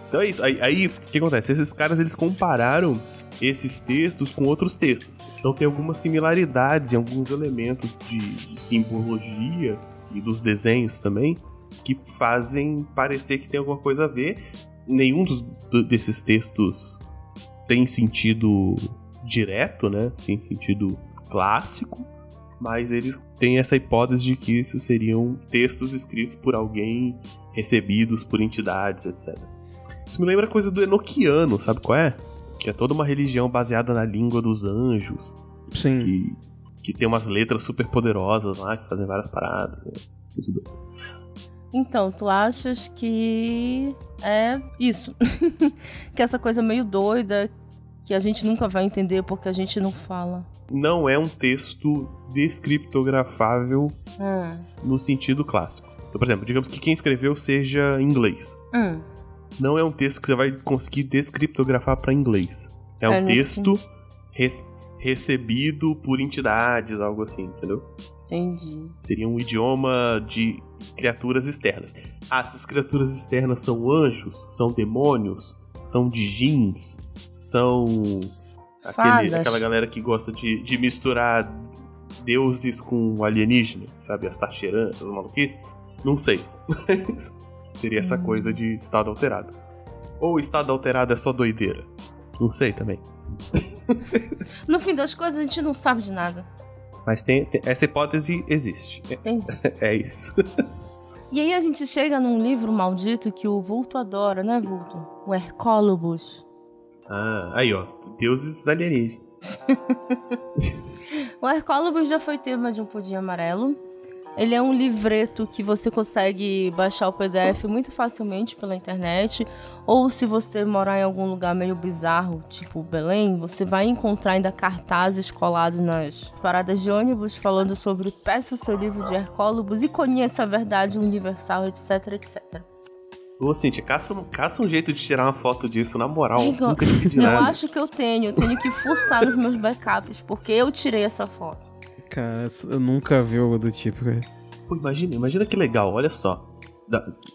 Então é isso. Aí, aí, o que acontece? Esses caras, eles compararam esses textos com outros textos. Então tem algumas similaridades em alguns elementos de, de simbologia e dos desenhos também, que fazem parecer que tem alguma coisa a ver. Nenhum dos, desses textos tem sentido direto, né? Sim, sentido clássico, mas eles têm essa hipótese de que isso seriam textos escritos por alguém, recebidos por entidades, etc. Isso me lembra a coisa do Enochiano, sabe qual é? Que é toda uma religião baseada na língua dos anjos. Sim. Que que tem umas letras super poderosas lá, que fazem várias paradas. Né? Então, tu achas que é isso? que essa coisa meio doida que a gente nunca vai entender porque a gente não fala. Não é um texto descriptografável hum. no sentido clássico. Então, por exemplo, digamos que quem escreveu seja inglês. Hum. Não é um texto que você vai conseguir descriptografar para inglês. É um é texto recebido por entidades, algo assim, entendeu? Entendi. Seria um idioma de criaturas externas. Ah, essas criaturas externas são anjos? São demônios? São djinns? São. Aquele, aquela galera que gosta de, de misturar deuses com alienígena, sabe? As Tacheran, as maluquices? Não sei. Seria essa hum. coisa de estado alterado. Ou estado alterado é só doideira? Não sei também. no fim das coisas, a gente não sabe de nada. Mas tem, tem essa hipótese existe. Entendi. É isso. E aí a gente chega num livro maldito que o Vulto adora, né, Vulto? O Hercólobus. Ah, aí ó, deuses alienígenas. o Hercólobus já foi tema de um pudim amarelo. Ele é um livreto que você consegue baixar o PDF muito facilmente pela internet. Ou se você morar em algum lugar meio bizarro, tipo Belém, você vai encontrar ainda cartazes colados nas paradas de ônibus falando sobre peça o seu livro de Hercólogos e conheça a verdade universal, etc, etc. Ô, Cintia, caça, um- caça um jeito de tirar uma foto disso, na moral. Igor, Nunca te pedi Eu nada. acho que eu tenho, eu tenho que fuçar nos meus backups, porque eu tirei essa foto. Cara, eu nunca vi algo do tipo, cara. Pô, imagina, imagina que legal, olha só.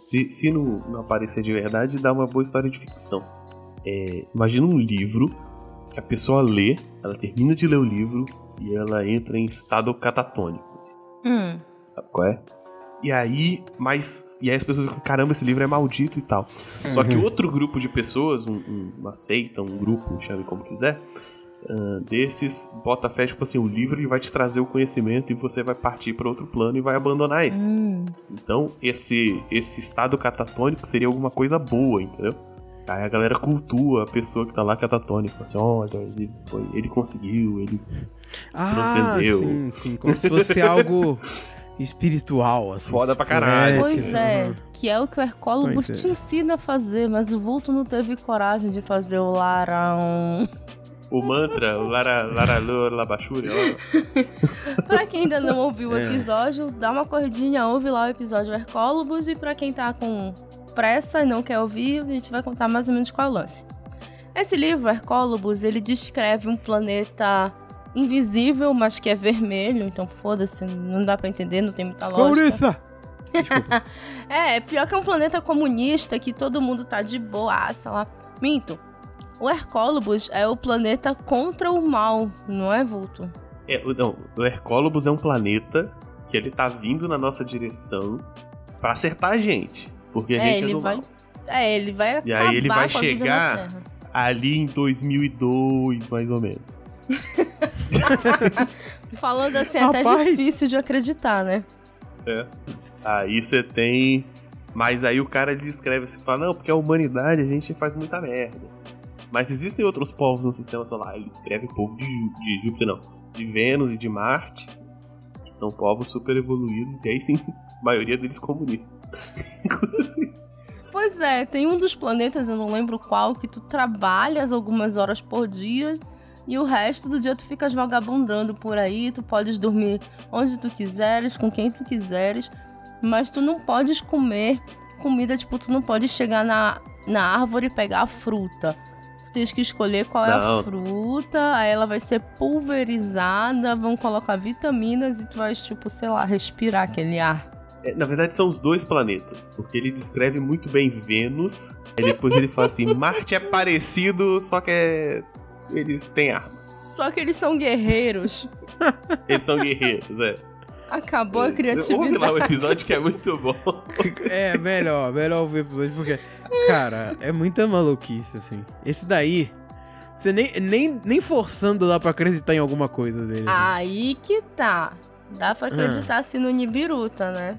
Se se não, não aparecer de verdade, dá uma boa história de ficção. É, imagina um livro que a pessoa lê, ela termina de ler o livro e ela entra em estado catatônico. assim. Hum. Sabe qual é? E aí, mas. E aí as pessoas ficam, caramba, esse livro é maldito e tal. Só que outro grupo de pessoas, um- um- uma seita, um grupo, chame como quiser, ah, desses, bota fé, tipo assim, o livro ele vai te trazer o conhecimento e você vai partir para outro plano e vai abandonar esse. Hum. Então, esse, esse estado catatônico seria alguma coisa boa, entendeu? Aí a galera cultua a pessoa que tá lá catatônica. Assim, olha, ele, foi, ele conseguiu, ele. Ah, Transcendeu. sim, sim. Como se fosse algo espiritual, assim. Foda pra caralho. Pois é, Uhum. que é o que o Hercólogos é. te ensina a fazer, mas o Vulto não teve coragem de fazer o Larão. O mantra, o Lara, Lara Labachuri, ó. pra quem ainda não ouviu o É. episódio, dá uma corridinha, ouve lá o episódio Hercólogos, e pra quem tá com pressa e não quer ouvir, a gente vai contar mais ou menos qual é o lance. Esse livro, Hercólogos, ele descreve um planeta invisível, mas que é vermelho, então foda-se, não dá pra entender, não tem muita lógica. Comunista! É, pior que é um planeta comunista que todo mundo tá de boaça lá. Minto. O Hercólobus é o planeta contra o mal, não é, Vulto? É, o- não, o Hercólobus é um planeta que ele tá vindo na nossa direção pra acertar a gente. Porque a É, gente é ele do vai- mal. É, ele vai E aí ele vai chegar-. Ali em 2002, mais ou menos. Falando assim, é até difícil de acreditar, né? É. Aí você tem. Mas aí o cara descreve assim, fala, não, porque a humanidade a gente faz muita merda. Mas existem outros povos no sistema solar. Ele descreve o povo de, Jú- de Júpiter, não. De Vênus e de Marte. Que são povos super evoluídos. E aí sim, a maioria deles comunistas. Pois é, tem um dos planetas, eu não lembro qual, que tu trabalhas algumas horas por dia e o resto do dia tu ficas vagabundando por aí, tu podes dormir onde tu quiseres, com quem tu quiseres, mas tu não podes comer comida, tipo, tu não pode chegar na, na árvore e pegar a fruta. Tu tens que escolher qual é a Não. fruta, aí ela vai ser pulverizada, vão colocar vitaminas e tu vais, tipo, sei lá, respirar aquele ar. É, na verdade, são os dois planetas. Porque ele descreve muito bem Vênus. Aí depois ele fala assim: Marte é parecido, só que é. Eles têm arma. Só que eles são guerreiros. Eles são guerreiros, é. Acabou a Ouve lá o criatividade. episódio que é muito bom. É, melhor, melhor ouvir o episódio, porque, cara, é muita maluquice, assim. Esse daí, você nem, nem, nem forçando dá pra acreditar em alguma coisa dele. Aí que tá. Dá pra acreditar assim no Nibiruta, né?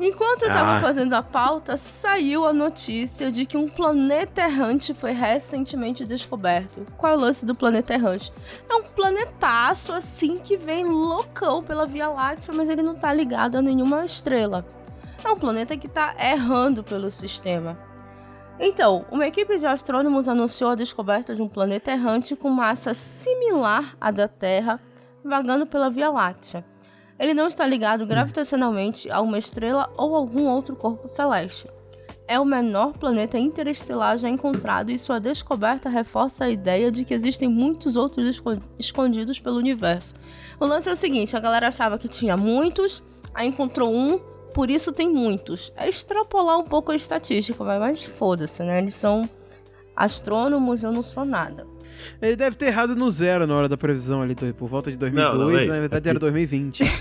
Enquanto eu tava Ah. fazendo a pauta, saiu a notícia de que um planeta errante foi recentemente descoberto. Qual é o lance do planeta errante? É um planetaço assim que vem loucão pela Via Láctea, mas ele não tá ligado a nenhuma estrela. É um planeta que tá errando pelo sistema. Então, uma equipe de astrônomos anunciou a descoberta de um planeta errante com massa similar à da Terra, vagando pela Via Láctea. Ele não está ligado gravitacionalmente a uma estrela ou algum outro corpo celeste. É o menor planeta interestelar já encontrado e sua descoberta reforça a ideia de que existem muitos outros esco- escondidos pelo universo. O lance é o seguinte: a galera achava que tinha muitos, aí encontrou um, por isso tem muitos. É extrapolar um pouco a estatística, vai, mas foda-se, né? Eles são astrônomos, eu não sou nada. Ele deve ter errado no zero na hora da previsão ali, por volta de 2002, Não, não, ei, na verdade era 2020.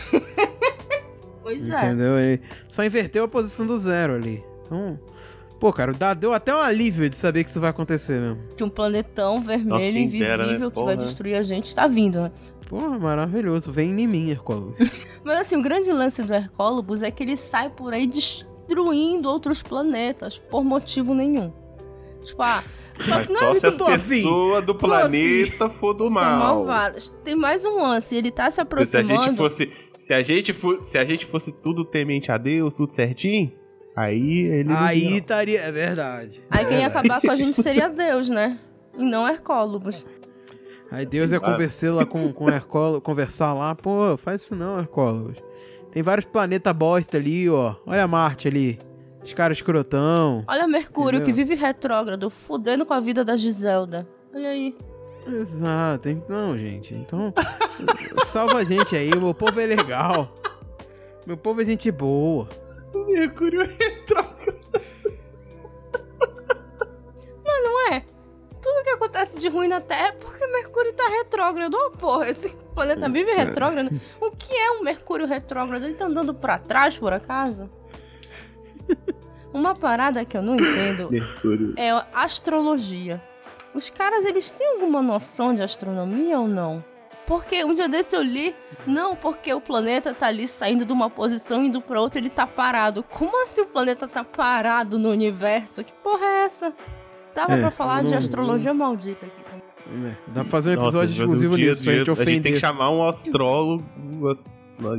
Pois é. entendeu? Ele só inverteu a posição do zero ali. Então, pô, cara, dá, deu até um alívio de saber que isso vai acontecer mesmo. Que um planetão vermelho Nossa, quem invisível dera, né? que vai destruir a gente tá vindo, né? Porra, maravilhoso. Vem em mim, Hercólogos. Mas assim, o grande lance do Hercólobus é que ele sai por aí destruindo outros planetas por motivo nenhum. Tipo, ah, só Mas que não só é se afim. pessoas do planeta for do mal. Tem mais um lance, ele tá se Se a aproximando. gente fosse. Se a gente, fo- se a gente fosse tudo temente a Deus, tudo certinho, aí ele. Aí estaria. É verdade. Aí quem ia acabar com a gente seria Deus, né? E não Hercólobus. Aí Deus ia conversar lá com, com Hercólogos, conversar lá, pô, faz isso não, Hercólogos. Tem vários planetas bosta ali, ó. Olha Marte ali. Os caras escrotão. Olha Mercúrio, Entendeu? que vive retrógrado, fudendo com a vida da Giselda. Olha aí. Exato. Então, gente. Então, salva a gente aí. Meu povo é legal. Meu povo é gente boa. Mercúrio retrógrado. Tudo que acontece de ruim na Terra é porque Mercúrio tá retrógrado. Oh, porra, esse planeta vive retrógrado. O que é um Mercúrio retrógrado? Ele tá andando pra trás, por acaso? Uma parada que eu não entendo Mercúrio. é astrologia. Os caras, eles têm alguma noção de astronomia ou não? Porque um dia desse eu li, não, porque o planeta tá ali saindo de uma posição indo pra outra, ele tá parado. Como assim o planeta tá parado no universo? Que porra é essa? Dava É, pra falar de não- astrologia maldita aqui também. É, dá pra fazer um Nossa, episódio mas exclusivo um dia- nisso pra gente dia- A gente tem que ofender. chamar um astrólogo as-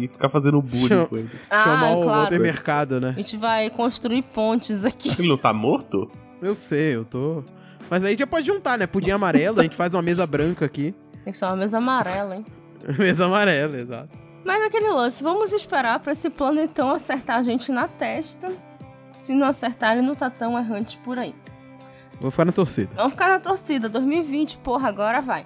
e ficar fazendo bullying Chama- com ele. Chamar ah, o claro. Walter Mercado, né? A gente vai construir pontes aqui. Ele não tá morto? Eu sei, eu tô. Mas aí já pode juntar, né? Pudim amarelo, a gente faz uma mesa branca aqui. Tem que ser uma mesa amarela, hein? Mesa amarela, exato. Mas aquele lance, vamos esperar pra esse planetão acertar a gente na testa. Se não acertar, ele não tá tão errante por aí. Vou ficar na torcida. Vamos ficar na torcida. 2020, porra, agora vai.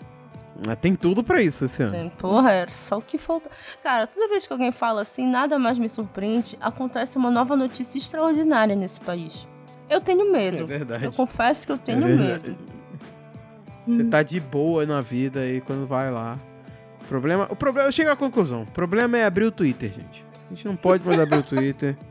Mas tem tudo pra isso esse ano. Tem, Porra, era só o que falta. Cara, toda vez que alguém fala assim, nada mais me surpreende, acontece uma nova notícia extraordinária nesse país. Eu tenho medo. É verdade. Eu confesso que eu tenho É medo. Você tá de boa na vida e quando vai lá. O problema. O problema. Eu chego à conclusão. O problema é abrir o Twitter, gente. A gente não pode mais abrir o Twitter.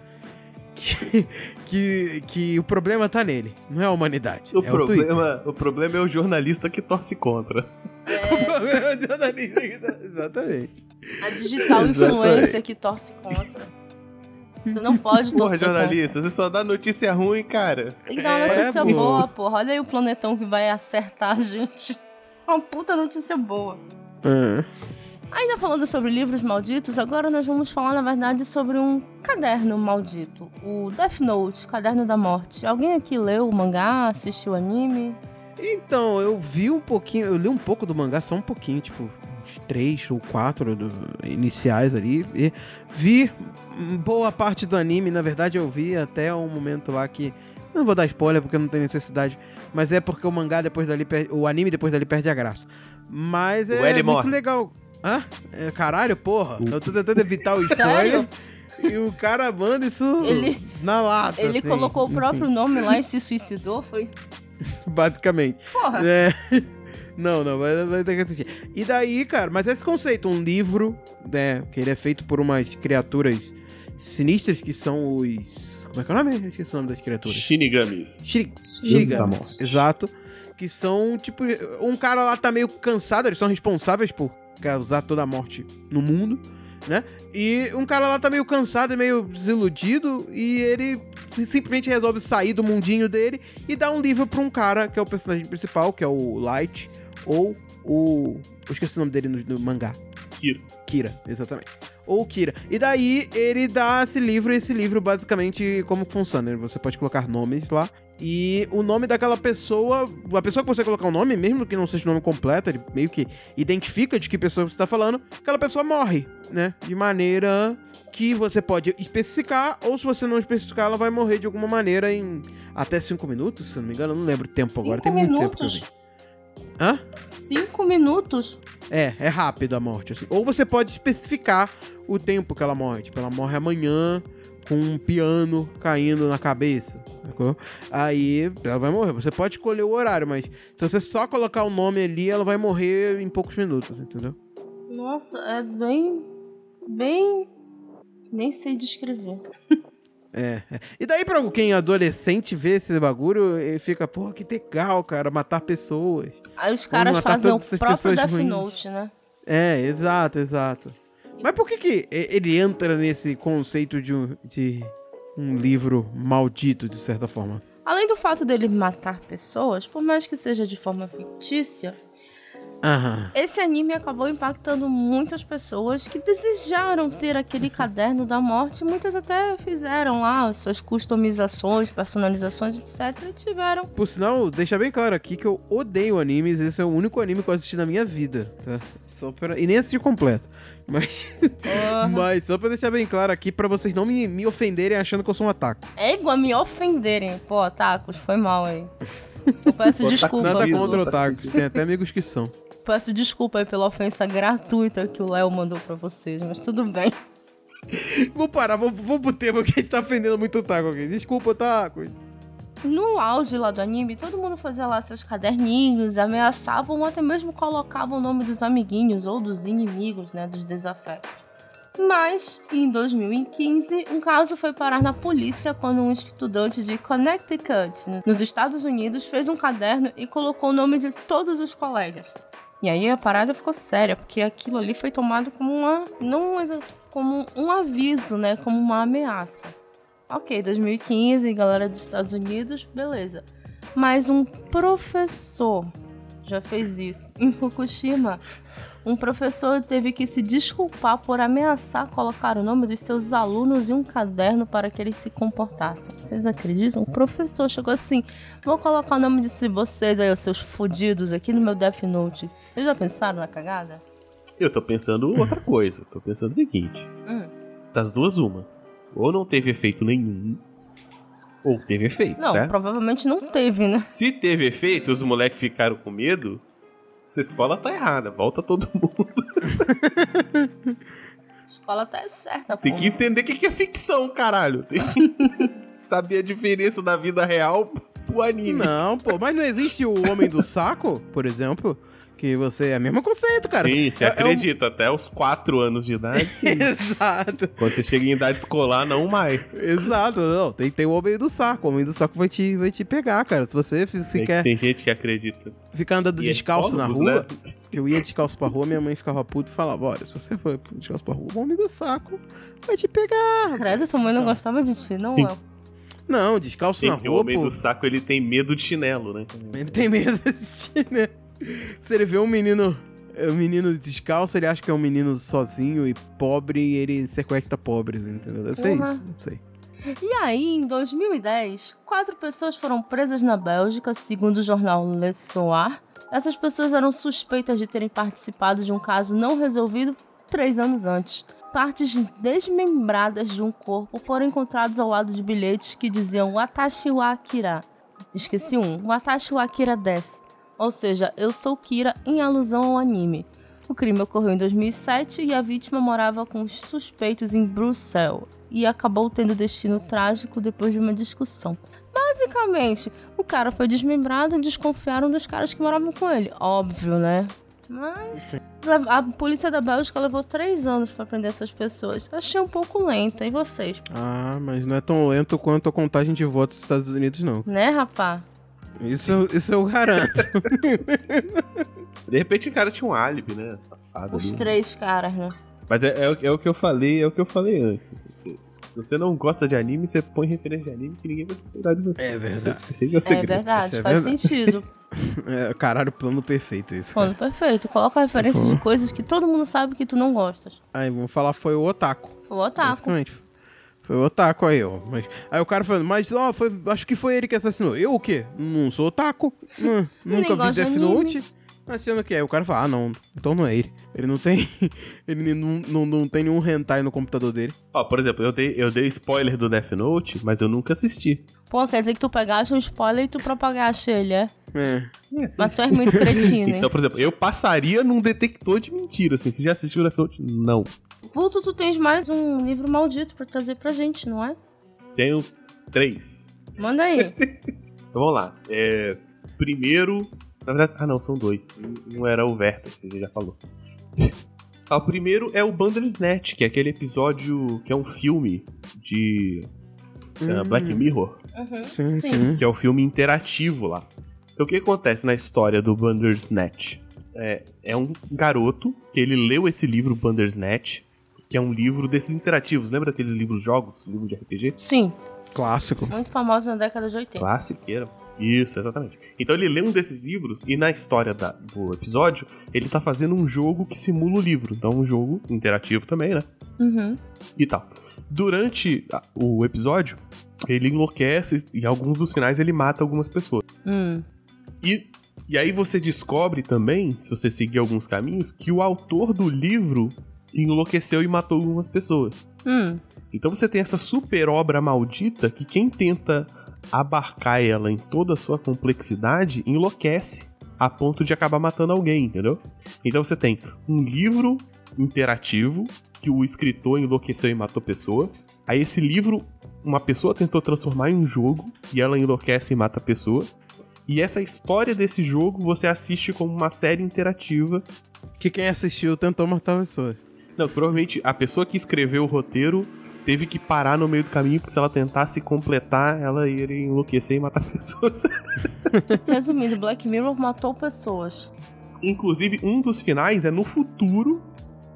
Que, que, que o problema tá nele, não é a humanidade. O, é o problema, o problema é o jornalista que torce contra. O problema é o jornalista que tá- Exatamente. A digital Exatamente. influência que torce contra. Você não pode Porra, torcer contra. jornalista, você só dá notícia ruim, cara. Tem que dar uma É, notícia pô. boa, porra. Olha aí o planetão que vai acertar a gente. Uma puta notícia boa. Ah, Ainda falando sobre livros malditos, agora nós vamos falar, na verdade, sobre um caderno maldito. O Death Note, Caderno da Morte. Alguém aqui leu o mangá, assistiu o anime? Então, eu vi um pouquinho, eu li um pouco do mangá, só um pouquinho, tipo, uns três ou quatro do- iniciais ali. E vi boa parte do anime, na verdade eu vi até um momento lá que. Não vou dar spoiler porque não tem necessidade. Mas é porque o mangá depois dali. per- O anime depois dali perde a graça. Mas O é L muito morre. legal. Hã? É, caralho, porra. Eu tô tentando evitar o spoiler. E o cara manda isso Ele- na lata. Ele assim. colocou o próprio nome lá e se suicidou, foi? Basicamente. Porra. É. Não, não, vai, vai ter que assistir. E daí, cara, mas esse conceito, um livro, né, que ele é feito por umas criaturas sinistras que são os. Como é que é o nome? Eu esqueci o nome das criaturas. Shinigamis. Shiri- morte. Exato. Que são, tipo, um cara lá tá meio cansado, eles são responsáveis por causar toda a morte no mundo, né? E um cara lá tá meio cansado e meio desiludido e ele simplesmente resolve sair do mundinho dele e dar um livro pra um cara que é o personagem principal, que é o Light, ou o. Eu esqueci o nome dele no, no mangá. Kira. Kira, exatamente. Ou Kira. E daí ele dá esse livro, e esse livro basicamente como que funciona. Você pode colocar nomes lá. E o nome daquela pessoa, a pessoa que você colocar o nome, mesmo que não seja o nome completo, ele meio que identifica de que pessoa você está falando, aquela pessoa morre, né? De maneira que você pode especificar, ou se você não especificar, ela vai morrer de alguma maneira em até 5 minutos, se eu não me engano. Eu não lembro o tempo agora, Cinco tem muito tempo que eu vi. minutos? Hã? Cinco minutos? É, é rápido a morte, assim. Ou você pode especificar o tempo que ela morre. Tipo, ela morre amanhã com um piano caindo na cabeça. Sacou? Aí ela vai morrer. Você pode escolher o horário, mas se você só colocar o nome ali, ela vai morrer em poucos minutos, entendeu? Nossa, é bem. Bem. Nem sei descrever. É, é. E daí pra quem é adolescente vê esse bagulho, ele fica, pô, que legal, cara, matar pessoas. Aí os caras fazem o próprio Death ruins. Note, né? É, exato, exato. Mas por que que e- ele entra nesse conceito de de um livro maldito, de certa forma? Além do fato dele matar pessoas, por mais que seja de forma fictícia, Aham. Esse anime acabou impactando muitas pessoas que desejaram ter aquele caderno da morte. Muitas até fizeram lá as suas customizações, personalizações, etc. E tiveram. Por sinal, deixar bem claro aqui que eu odeio animes. Esse é o único anime que eu assisti na minha vida, tá? Só pra... E nem assisti completo. Mas, Porra. mas só pra deixar bem claro aqui, pra vocês não me, me ofenderem achando que eu sou um ataque. É igual a me ofenderem. Pô, tacos, foi mal aí. Eu peço Pô, desculpa. Nada contra otakus, tem até amigos que são. Peço desculpa aí pela ofensa gratuita que o Léo mandou pra vocês, mas tudo bem. Vou parar, vou, vou pro tema que a gente tá ofendendo muito otaku aqui. Desculpa, otaku. No auge lá do anime, todo mundo fazia lá seus caderninhos, ameaçavam ou até mesmo colocavam o nome dos amiguinhos ou dos inimigos, né, dos desafetos. Mas, em 2015, um caso foi parar na polícia quando um estudante de Connecticut, nos Estados Unidos, fez um caderno e colocou o nome de todos os colegas. E aí a parada ficou séria, porque aquilo ali foi tomado como uma. não como um aviso, né? Como uma ameaça. Ok, 2015, galera dos Estados Unidos, beleza. Mas um professor já fez isso. Em Fukushima, um professor teve que se desculpar por ameaçar colocar o nome dos seus alunos em um caderno para que eles se comportassem. Vocês acreditam? Um professor chegou assim: vou colocar o nome de vocês aí, os seus fodidos, aqui no meu Death Note. Vocês já pensaram na cagada? Eu tô pensando outra coisa. Tô pensando o seguinte: Hum. das duas, uma. Ou não teve efeito nenhum, ou teve efeito, Não, certo? provavelmente não teve, né? Se teve efeito, os moleques ficaram com medo, essa escola tá errada. Volta todo mundo. A escola tá certa, Tem pô. que entender o que que é ficção, caralho. Tem que saber a diferença da vida real pro anime. Não, pô, mas não existe o Homem do Saco, por exemplo? Que você. É o mesmo conceito, cara. Sim, você É- é um- acredita. Até os 4 anos de idade, sim. Exato. Quando você chega em idade escolar, não mais. Exato, não. Tem, tem o Homem do Saco. O Homem do Saco vai te, vai te pegar, cara. Se você se Tem, quer tem gente que acredita. ficar andando E descalço na ecólogos, rua, né? eu ia descalço pra rua, minha mãe ficava puta e falava: Olha, se você for descalço pra rua, o Homem do Saco vai te pegar. Credo, tua mãe não gostava de ti, não Sim. é? Não, descalço Sim, na porque o rua, homem pô. do saco ele tem medo de chinelo, né? Ele tem medo de né? Se ele vê um menino. Um menino descalço, ele acha que é um menino sozinho e pobre e ele sequestra pobres, entendeu? Deve ser Porra. isso, não sei. E aí, em 2010, quatro pessoas foram presas na Bélgica, segundo o jornal Le Soir. Essas pessoas eram suspeitas de terem participado de um caso não resolvido três anos antes. Partes desmembradas de um corpo foram encontradas ao lado de bilhetes que diziam Watashi wa Akira. Esqueci um, Watashi wa Akira des. Ou seja, eu sou Kira em alusão ao anime. O crime ocorreu em 2007 e a vítima morava com os suspeitos em Bruxelas e acabou tendo destino trágico depois de uma discussão. Basicamente, o cara foi desmembrado e desconfiaram dos caras que moravam com ele. Óbvio, né? Mas a polícia da Bélgica levou três anos pra prender essas pessoas. Achei um pouco lenta. E vocês? Ah, mas não é tão lento quanto a contagem de votos dos Estados Unidos, não. Né, rapá? Isso, eu- isso eu garanto. De repente o cara tinha um álibi, né? Safado Os ali. três caras, né? Mas é, é o- é o que eu falei, é o que eu falei antes. assim, Se, se você não gosta de anime, você põe referência de anime que ninguém vai suspeitar de você. É verdade. Esse é o É verdade, é faz verdade. sentido. É, caralho, plano perfeito isso. Plano Cara. perfeito. Coloca referências de coisas que todo mundo sabe que tu não gostas. Aí, vamos falar, foi o Otaku. Foi o otaku. Basicamente. Foi o Otaku aí, ó. Mas, aí o cara falando, mas ó, foi, acho que foi ele que assassinou. Eu o quê? Não sou Otaku. Hum, nunca vi Death. Note. Mas sendo que é, o cara fala, ah, não, então não é ele. Ele não tem. ele não, não, não tem nenhum hentai no computador dele. Ó, por exemplo, eu dei, eu dei spoiler do Death Note, mas eu nunca assisti. Pô, quer dizer que tu pegaste um spoiler e tu propagaste ele, é? É. Mas tu és muito cretino, hein? Então, por exemplo, eu passaria num detector de mentira, assim. Você já assistiu o Death Note? Não. Vulto, tu tens mais um livro maldito pra trazer pra gente, não é? Tenho três. Manda aí. Então vamos lá. É, primeiro. Na verdade, ah não, são dois. Um- Um era o Verta, que a gente já falou. Ah, o primeiro é o Bandersnatch, que é aquele episódio que é um filme de ah, Black Mirror, Uhum, Sim, sim. que é o filme interativo lá. Então o que acontece na história do Bandersnatch? É, é um garoto que ele leu esse livro Bandersnatch, que é um livro desses interativos. Lembra aqueles livros jogos, livro de RPG? Sim, Clássico. muito famoso na década de 80. Classiqueira. Isso, exatamente. Então ele lê um desses livros e na história da, do episódio, ele tá fazendo um jogo que simula o livro. Então, um jogo interativo também, né? Uhum. E tal. Durante a- o episódio, ele enlouquece e em alguns dos finais ele mata algumas pessoas. Hum. E, e aí você descobre também, se você seguir alguns caminhos, que o autor do livro enlouqueceu e matou algumas pessoas. Hum. Então você tem essa super obra maldita que quem tenta abarcar ela em toda a sua complexidade enlouquece a ponto de acabar matando alguém, entendeu? Então você tem um livro interativo que o escritor enlouqueceu e matou pessoas. Aí esse livro uma pessoa tentou transformar em um jogo e ela enlouquece e mata pessoas. E essa história desse jogo você assiste como uma série interativa Que quem assistiu tentou matar pessoas. Não, provavelmente a pessoa que escreveu o roteiro teve que parar no meio do caminho, porque se ela tentasse completar, ela iria enlouquecer e matar pessoas. Resumindo, Black Mirror matou pessoas. Inclusive, um dos finais é no futuro,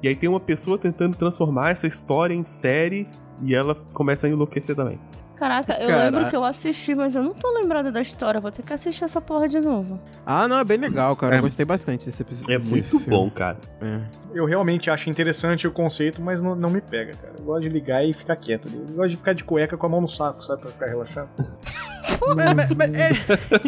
e aí tem uma pessoa tentando transformar essa história em série, e ela começa a enlouquecer também. Caraca, eu Caraca. lembro que eu assisti, mas eu não tô lembrada da história. Vou ter que assistir essa porra de novo. Ah, não, é bem legal, cara. É. Eu gostei bastante desse episódio. É muito bom, cara. É. Eu realmente acho interessante o conceito, mas não, não me pega, cara. Eu gosto de ligar e ficar quieto ali. Eu gosto de ficar de cueca com a mão no saco, sabe? Pra ficar relaxado. Mas, mas- mas é,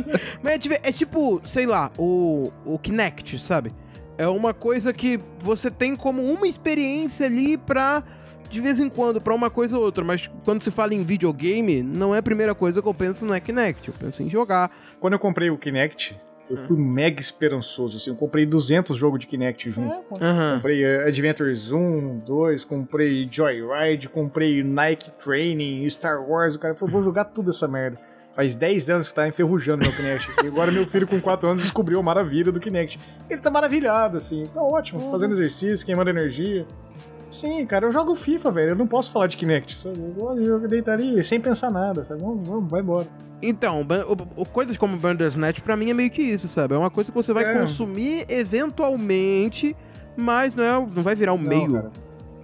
mas é é tipo, sei lá, o, o Kinect, sabe? É uma coisa que você tem como uma experiência ali pra, de vez em quando, pra uma coisa ou outra. Mas quando se fala em videogame, não é a primeira coisa que eu penso no é Kinect. Eu penso em jogar. Quando eu comprei o Kinect, eu fui mega esperançoso, assim. Eu comprei 200 jogos de Kinect junto. Aham. Comprei eh, Adventures 1, 2, comprei Joyride, comprei Nike Training, Star Wars. O cara falou, vou jogar tudo essa merda. Faz 10 anos que tá enferrujando meu Kinect. E agora meu filho com 4 anos descobriu a maravilha do Kinect. Ele tá maravilhado, assim. Tá ótimo, fazendo exercício, queimando energia. Sim, cara, eu jogo FIFA, velho. Eu não posso falar de Kinect, sabe? Eu gosto de jogar deitar ali sem pensar nada, sabe? Vamos, vamos, vai embora. Então, o- o- coisas como Bandersnatch pra mim é meio que isso, sabe? É uma coisa que você vai É. consumir eventualmente, mas não, é, não vai virar um Não, meio. cara.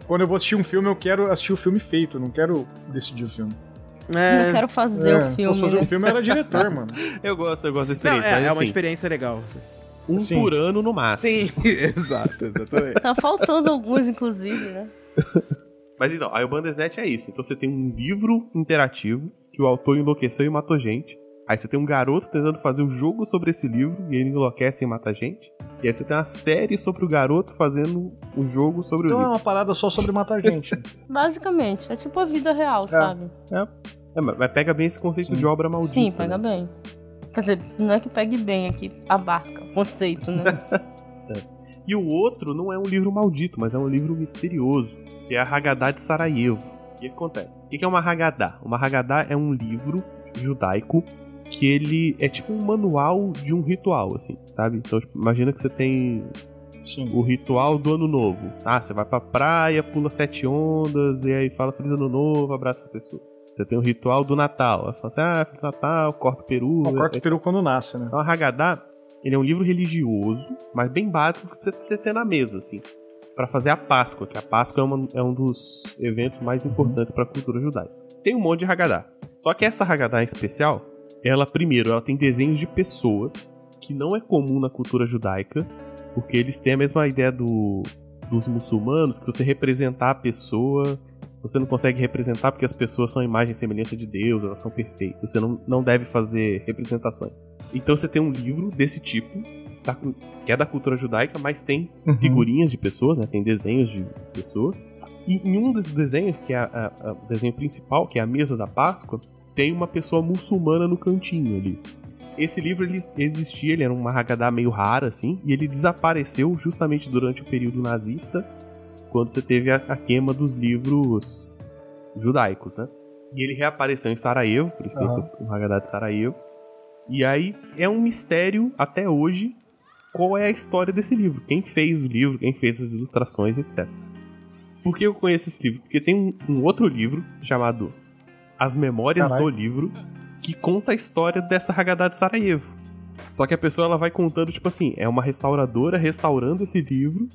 Quando eu vou assistir um filme, eu quero assistir o filme feito, não quero decidir o filme. É, Não quero fazer É, o se filme. fosse fazer né? um filme, eu era diretor, mano. Eu gosto, eu gosto da não, experiência. é, mas, é uma assim, experiência legal. Um Sim. por ano no máximo. Sim, exato, exatamente. Tá faltando alguns, inclusive, né? Mas então, aí o Bandersnatch é isso. Então você tem um livro interativo que o autor enlouqueceu e matou gente. Aí você tem um garoto tentando fazer um jogo sobre esse livro e ele enlouquece e mata gente. E aí você tem uma série sobre o garoto fazendo um jogo sobre Então o é livro. uma parada só sobre matar gente. Basicamente, é tipo a vida real, sabe? É, mas mas pega bem esse conceito Sim. de obra maldita. Sim, né? pega bem. Quer dizer, não é que pegue bem aqui, abarca o conceito, né? E o outro não é um livro maldito, mas é um livro misterioso, que é a Haggadah de Sarajevo. O que acontece? O que é uma Haggadah? Uma Haggadah é um livro judaico que ele é tipo um manual de um ritual, assim, sabe? Então, tipo, imagina que você tem Sim. o ritual do ano novo. Ah, você vai pra praia, pula sete ondas, e aí fala Feliz Ano Novo, abraça as pessoas. Você tem o ritual do Natal. Fala assim, ah, Natal, corta o peru. Não, corta o peru quando nasce, né? então, a Haggadah, ele é um livro religioso, mas bem básico que você tem na mesa, assim. Pra fazer a Páscoa, que a Páscoa é, uma- é um dos eventos mais importantes pra cultura judaica. Tem um monte de Haggadah. Só que essa Haggadah em especial, ela, primeiro, ela tem desenhos de pessoas, que não é comum na cultura judaica, porque eles têm a mesma ideia do, dos muçulmanos, que você representar a pessoa, você não consegue representar porque as pessoas são imagem e semelhança de Deus, elas são perfeitas. Você não, não deve fazer representações. Então você tem um livro desse tipo, da- que é da cultura judaica, mas tem Uhum. figurinhas de pessoas, né? Tem desenhos de pessoas. E em um desses desenhos, que é o desenho principal, que é a mesa da Páscoa, tem uma pessoa muçulmana no cantinho ali. Esse livro ele existia, ele era uma Haggadah meio rara, assim, e ele desapareceu justamente durante o período nazista, quando você teve a, a queima dos livros judaicos, né? E ele reapareceu em Sarajevo, por isso que Aham. é o Haggadah de Sarajevo. E aí é um mistério até hoje qual é a história desse livro, quem fez o livro, quem fez as ilustrações, etc. Por que eu conheço esse livro? Porque tem um, um outro livro chamado As Memórias Caralho. do Livro, que conta a história dessa Haggadah de Sarajevo. Só que a pessoa ela vai contando, tipo assim, é uma restauradora restaurando esse livro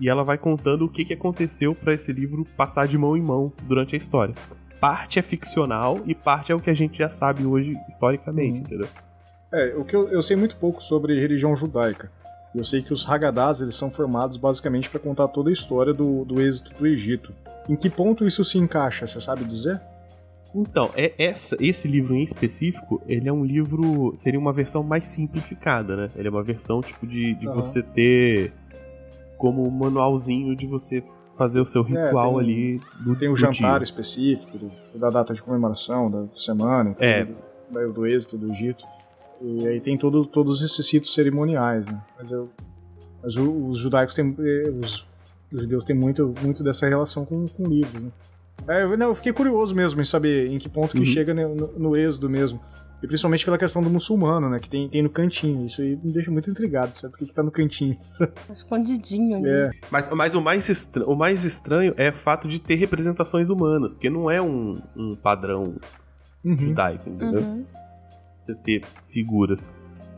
e ela vai contando o que, que aconteceu pra esse livro passar de mão em mão durante a história. Parte é ficcional e parte é o que a gente já sabe hoje historicamente, Uhum. entendeu? É, o que eu, eu sei muito pouco sobre religião judaica. Eu sei que os Haggadahs eles são formados basicamente para contar toda a história do, do êxito do Egito. Em que ponto isso se encaixa, você sabe dizer? Então, é essa, esse livro em específico, ele é um livro. Seria uma versão mais simplificada, né? Ele é uma versão, tipo, de, de Aham. você ter como um manualzinho de você fazer o seu ritual tem- ali do, Tem o do jantar dia. específico, do- da data de comemoração, da semana, É. do, do êxito do Egito. E aí tem todo, todos esses ritos cerimoniais, né? Mas, eu, mas os judaicos têm. eh, Os, os judeus têm muito, muito dessa relação com, com livros, né? É, eu, não, eu fiquei curioso mesmo em saber em que ponto Uhum. que chega no, no- no êxodo mesmo. E principalmente pela questão do muçulmano, né? Que tem, tem no cantinho. Isso aí me deixa muito intrigado, sabe? Por que, que tá no cantinho? Escondidinho ali. É. Mas, mas o, mais estra- o mais estranho é o fato de ter representações humanas, porque não é um, um padrão Uhum. judaico, entendeu? Uhum. Você ter figuras.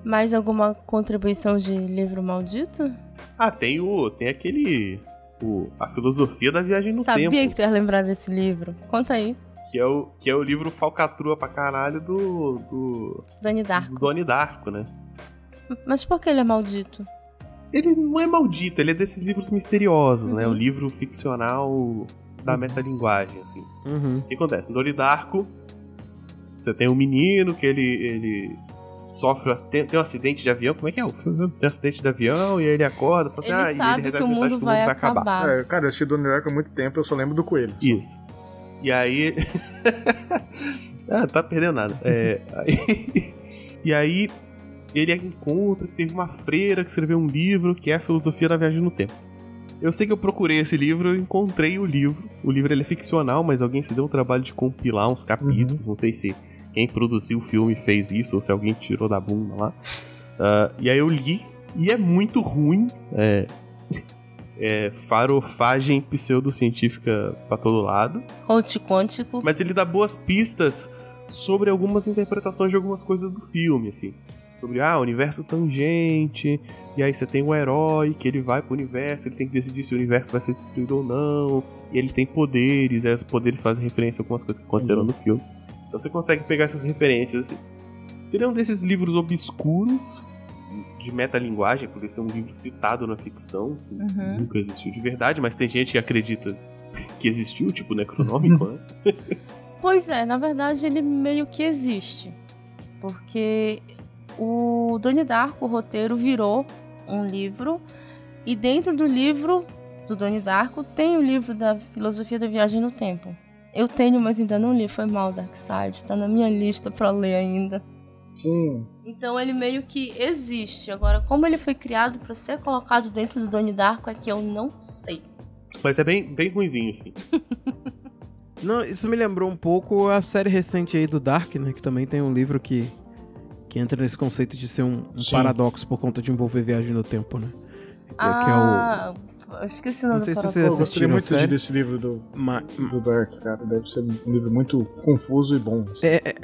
Mais alguma contribuição de livro maldito? Ah, tem o. Tem aquele. O, a filosofia da viagem no Sabia tempo. que tu ia lembrar desse livro. Conta aí. Que é, o, que é o livro falcatrua pra caralho do. do, Doni do Darko. Donnie Darko, né? Mas por que ele é maldito? Ele não é maldito, ele é desses livros misteriosos, né? Uhum. O livro ficcional da metalinguagem, assim. Uhum. O que acontece? No Donnie Darko, você tem um menino que ele, ele sofre. Tem, tem um acidente de avião. Como é que é o filme? Tem um acidente de avião e aí ele acorda. Fala assim, Ele ah, e sabe recebe que o a mensagem mundo vai acabar. É, cara, eu assisti Donnie Darko há muito tempo, eu só lembro do coelho. Isso. E aí. ah, tá perdendo nada. É, aí- E aí, ele encontra que teve uma freira que escreveu um livro que é a filosofia da viagem no tempo. Eu sei que eu procurei esse livro, eu encontrei o livro. O livro ele é ficcional, mas alguém se deu o trabalho de compilar uns capítulos. Não sei se quem produziu o filme fez isso ou se alguém tirou da bunda lá. Ah, e aí eu li, e é muito ruim. É, é farofagem pseudocientífica pra todo lado. Conte quântico. Mas ele dá boas pistas sobre algumas interpretações de algumas coisas do filme, assim. Sobre, ah, universo tangente, e aí você tem o herói que ele vai pro universo, ele tem que decidir se o universo vai ser destruído ou não, e ele tem poderes, e aí os poderes fazem referência a algumas coisas que aconteceram Uhum. no filme. Então você consegue pegar essas referências, assim. Ele é um desses livros obscuros de metalinguagem, por ser um livro citado na ficção, que Uhum. nunca existiu de verdade, mas tem gente que acredita que existiu, tipo Necronômico, né? Pois é, na verdade ele meio que existe. Porque o Donnie Darko, o roteiro, virou um livro. E dentro do livro do Donnie Darko tem o livro da filosofia da viagem no tempo. Eu tenho, mas ainda não li. Foi mal, Darkseid. Tá na minha lista pra ler ainda. Sim. Então ele meio que existe. Agora, como ele foi criado pra ser colocado dentro do Donnie Darko é que eu não sei. Mas é bem, bem ruimzinho, assim. Não, isso me lembrou um pouco a série recente aí do Dark, né? Que também tem um livro que, que entra nesse conceito de ser um, um paradoxo por conta de envolver viagem no tempo, né? Que é o- Ah, eu esqueci o nome Não sei do se você Eu paradoxo. gostaria Assistiram muito desse livro do, Ma- do Dark, cara. Deve ser um livro muito confuso e bom. assim. É, é,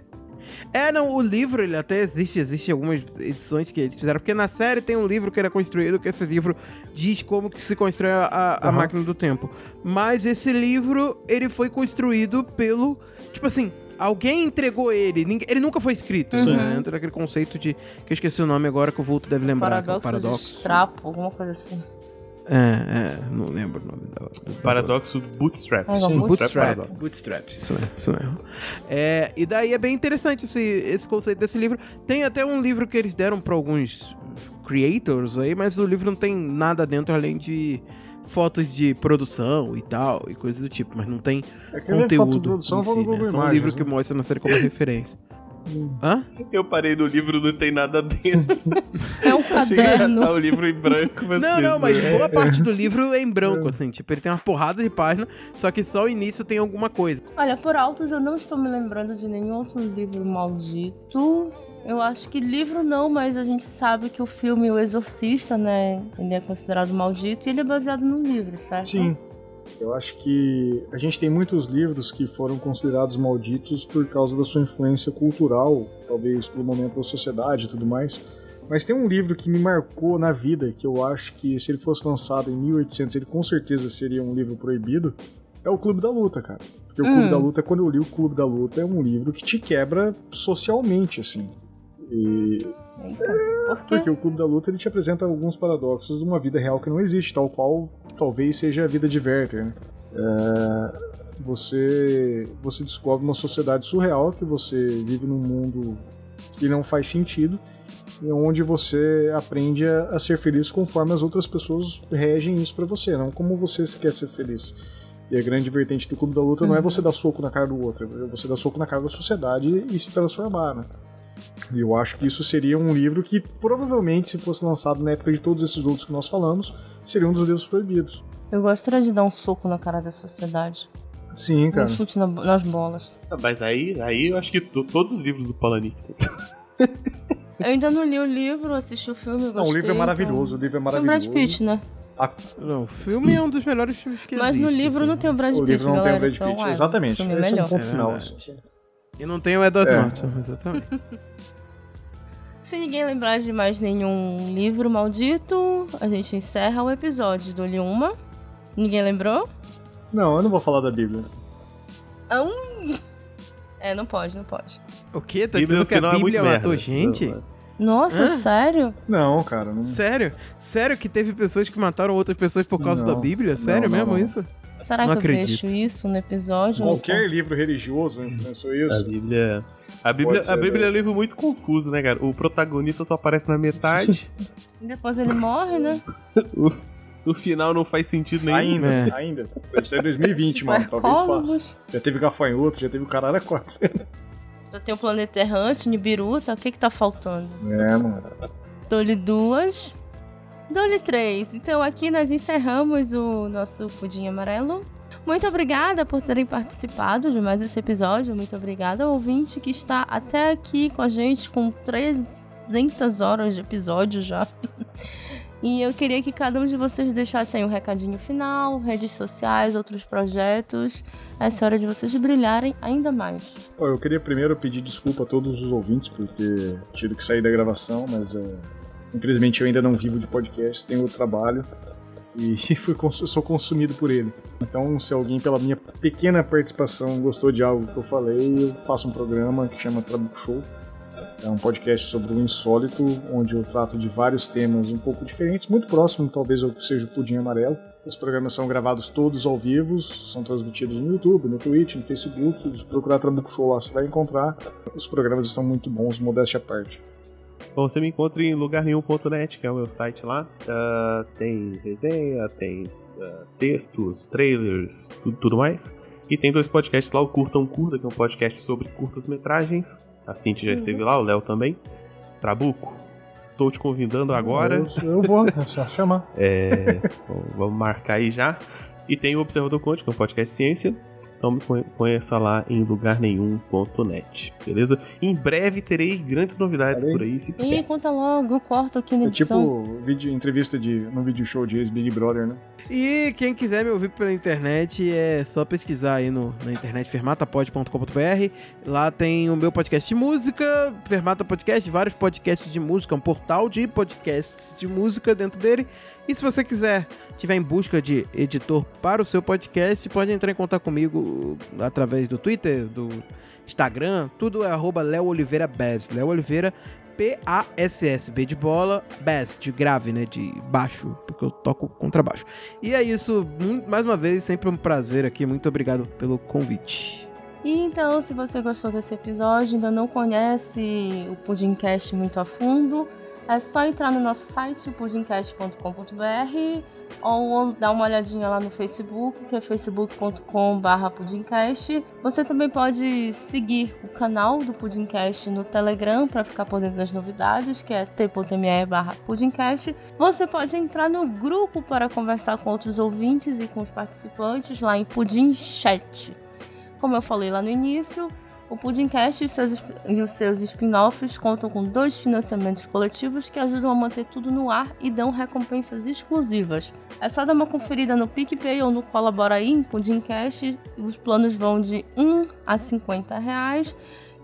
é, não, o livro ele até existe, existe algumas edições que eles fizeram, porque na série tem um livro que era construído, que esse livro diz como que se constrói a, a Aham. máquina do tempo. Mas esse livro, ele foi construído pelo, tipo assim, alguém entregou ele, ninguém- ele nunca foi escrito, Uhum. né? Entra naquele conceito de, que eu esqueci o nome agora, que o Vulto deve lembrar, que é o Paradoxo, paradoxo. de Strapo, alguma coisa assim. É, é, não lembro o nome da... do- Paradoxo Bootstrap. Ah, Sim, Bootstrap. Paradox. Bootstrap, isso mesmo, isso mesmo. É, e daí é bem interessante esse, esse conceito desse livro. Tem até um livro que eles deram pra alguns creators aí, mas o livro não tem nada dentro além de fotos de produção e tal, e coisas do tipo, mas não tem É que ele é conteúdo. fotoprodução, em falando si, né? Só um Imagens, livro que né? mostra na série como referência. Hã? Eu parei no livro, não tem nada dentro. É um caderno. tá o livro em branco, mas Não, não, mas boa parte do livro é em branco, assim. Tipo, ele tem uma porrada de página, só que só o início tem alguma coisa. Olha, por altos eu não estou me lembrando de nenhum outro livro maldito. Eu acho que livro não, mas a gente sabe que o filme O Exorcista, né? Ele é considerado maldito e ele é baseado num livro, certo? Sim. Eu acho que a gente tem muitos livros que foram considerados malditos por causa da sua influência cultural, talvez pelo momento da sociedade e tudo mais. Mas tem um livro que me marcou na vida, que eu acho que se ele fosse lançado em 1800, ele com certeza seria um livro proibido, é o Clube da Luta, cara. Porque o Hum. Clube da Luta, quando eu li o Clube da Luta, é um livro que te quebra socialmente, assim. E Eita, por quê? porque o Clube da Luta ele te apresenta alguns paradoxos de uma vida real que não existe, tal qual talvez seja a vida de Werther. Né? É, você, você descobre uma sociedade surreal que você vive num mundo que não faz sentido e onde você aprende a, a ser feliz conforme as outras pessoas regem isso pra você, não como você quer ser feliz. E a grande vertente do Clube da Luta não é você dar soco na cara do outro, é você dar soco na cara da sociedade e se transformar, né? E eu acho que isso seria um livro que, provavelmente, se fosse lançado na época de todos esses outros que nós falamos, seria um dos livros proibidos. Eu gostaria de dar um soco na cara da sociedade. Sim, Um cara. chute na- nas bolas. Ah, Mas aí, aí eu acho que to- todos os livros do Palani. Eu ainda não li o livro, assisti o filme, eu Não, o gostei, livro é maravilhoso, o livro é Então... Tem o Brad maravilhoso. Pitt, né? A- Não, o filme é um dos melhores filmes que Mas no existe, livro assim. não tem o Brad o Pitt, livro não galera. tem o Brad Pitt. então, Exatamente. O filme é Esse é um ponto É final. assim. E não tem o Edward É. Norton, exatamente. Se ninguém lembrar de mais nenhum livro maldito, a gente encerra o episódio do Li Uma. Ninguém lembrou? Não, eu não vou falar da Bíblia. É, não pode, não pode. O quê? Tá Bíblia dizendo que a é muito Bíblia matou merda. gente? Não, Nossa, Hã? sério? Não, cara. Não... Sério? Sério que teve pessoas que mataram outras pessoas por causa Não. da Bíblia? Sério Não, não, mesmo não. isso? Será Não que acredito. eu deixo isso no episódio? Qualquer livro religioso influenciou A isso. Bíblia. A Bíblia, ser, a Bíblia né? é um livro muito confuso, né, cara? O protagonista só aparece na metade. E Depois ele morre, né? o, o final não faz sentido nenhum. Ainda, É. ainda. A gente tá em 2020, mano. Talvez faça. Já teve gafanhoto, já teve o caralho a quatro. Já tem o planeta errante, Nibiru, tá? O que que tá faltando? É, mano. Dou-lhe duas. Dou-lhe três. Então aqui nós encerramos o nosso pudim amarelo. Muito obrigada por terem participado de mais esse episódio. Muito obrigada ao ouvinte que está até aqui com a gente com 300 horas de episódio já. E eu queria que cada um de vocês deixasse aí um recadinho final, redes sociais, outros projetos. Essa hora de vocês brilharem ainda mais. Eu queria primeiro pedir desculpa a todos os ouvintes por ter tido que sair da gravação, mas é, infelizmente eu ainda não vivo de podcast, tenho outro trabalho e fui sou consumido por ele. Então, se alguém pela minha pequena participação gostou de algo que eu falei, eu faço um programa que chama Trabuco Show. É um podcast sobre o insólito, onde eu trato de vários temas um pouco diferentes, muito próximo, talvez eu seja o Pudim Amarelo. Os programas são gravados todos ao vivo, são transmitidos no YouTube, no Twitch, no Facebook. Se procurar Trabuco Show lá, você vai encontrar. Os programas estão muito bons, modéstia à parte. Bom, você me encontra em lugarnenhum.net, que é o meu site lá. Ah, tem resenha, tem ah, textos, trailers, tudo, tudo mais. E tem dois podcasts lá, o Curta um Curta, que é um podcast sobre curtas-metragens. A Cintia já esteve lá, o Léo também. Trabuco, estou te convidando agora. Eu, eu vou, só chamar. É, bom, vamos marcar aí já. E tem o Observador Quântico, que é um podcast de ciência. Então me conhe- conheça lá em lugarnenhum.net, beleza? Em breve terei grandes novidades aí. por aí. Fique E esperto. conta logo, eu corto aqui na É edição. tipo vídeo, entrevista de, no vídeo show de ex-Big Brother, né? E quem quiser me ouvir pela internet é só pesquisar aí no, na internet fermatapod.com.br. Lá tem o meu podcast de música, Fermata Podcast, vários podcasts de música, um portal de podcasts de música dentro dele. E se você quiser, tiver em busca de editor para o seu podcast, pode entrar em contato comigo através do Twitter, do Instagram, tudo é arroba Léo Oliveira Bass. Léo Oliveira P-A-S-S, B de bola, bass, de grave, né? De baixo, porque eu toco contrabaixo. E é isso, mais uma vez, sempre um prazer aqui. Muito obrigado pelo convite. E então, se você gostou desse episódio, ainda não conhece o Pudimcast muito a fundo, é só entrar no nosso site, pudimcast.com.br, ou dar uma olhadinha lá no Facebook, que é facebook.com.br pudimcast. Você também pode seguir o canal do Pudimcast no Telegram para ficar por dentro das novidades, que é t.me barra pudimcast. Você pode entrar no grupo para conversar com outros ouvintes e com os participantes lá em Pudim Chat. Como eu falei lá no início, o Pudimcast e os seus, e os seus spin-offs contam com dois financiamentos coletivos que ajudam a manter tudo no ar e dão recompensas exclusivas. É só dar uma conferida no PicPay ou no Colabora aí em Pudimcast. Os planos vão de 1 a 50 reais.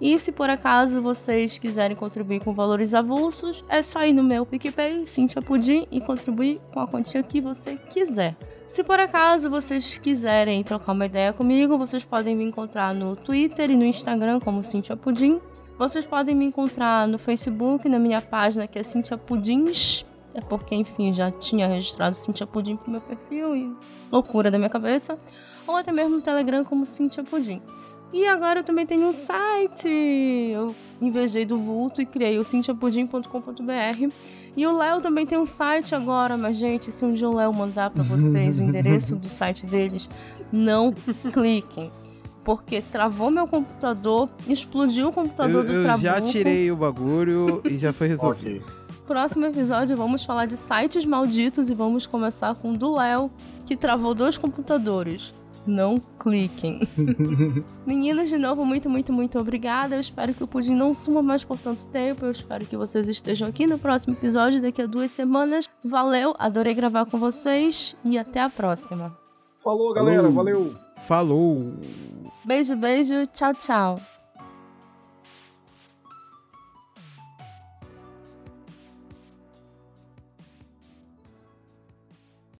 E se por acaso vocês quiserem contribuir com valores avulsos, é só ir no meu PicPay, Cintia Pudim, e contribuir com a quantia que você quiser. Se por acaso vocês quiserem trocar uma ideia comigo, vocês podem me encontrar no Twitter e no Instagram como Cintia Pudim. Vocês podem me encontrar no Facebook, na minha página que é Cintia Pudins. É porque, enfim, já tinha registrado Cintia Pudim pro meu perfil e loucura da minha cabeça. Ou até mesmo no Telegram como Cintia Pudim. E agora eu também tenho um site. Eu invejei do vulto e criei o cintiapudim.com.br. E o Léo também tem um site agora, mas gente, se um dia o Léo mandar para vocês o endereço do site deles, não cliquem. Porque travou meu computador, explodiu o computador eu, do eu Trabuco. já tirei o bagulho e já foi resolvido. Ok. Próximo episódio vamos falar de sites malditos e vamos começar com o do Léo, que travou dois computadores. Não cliquem. Meninas, de novo, muito, muito, muito obrigada. Eu espero que o Pudim não suma mais por tanto tempo. Eu espero que vocês estejam aqui no próximo episódio daqui a duas semanas. Valeu, adorei gravar com vocês e até a próxima. Falou, galera. Falou. Valeu. Falou! Beijo, beijo, tchau, tchau.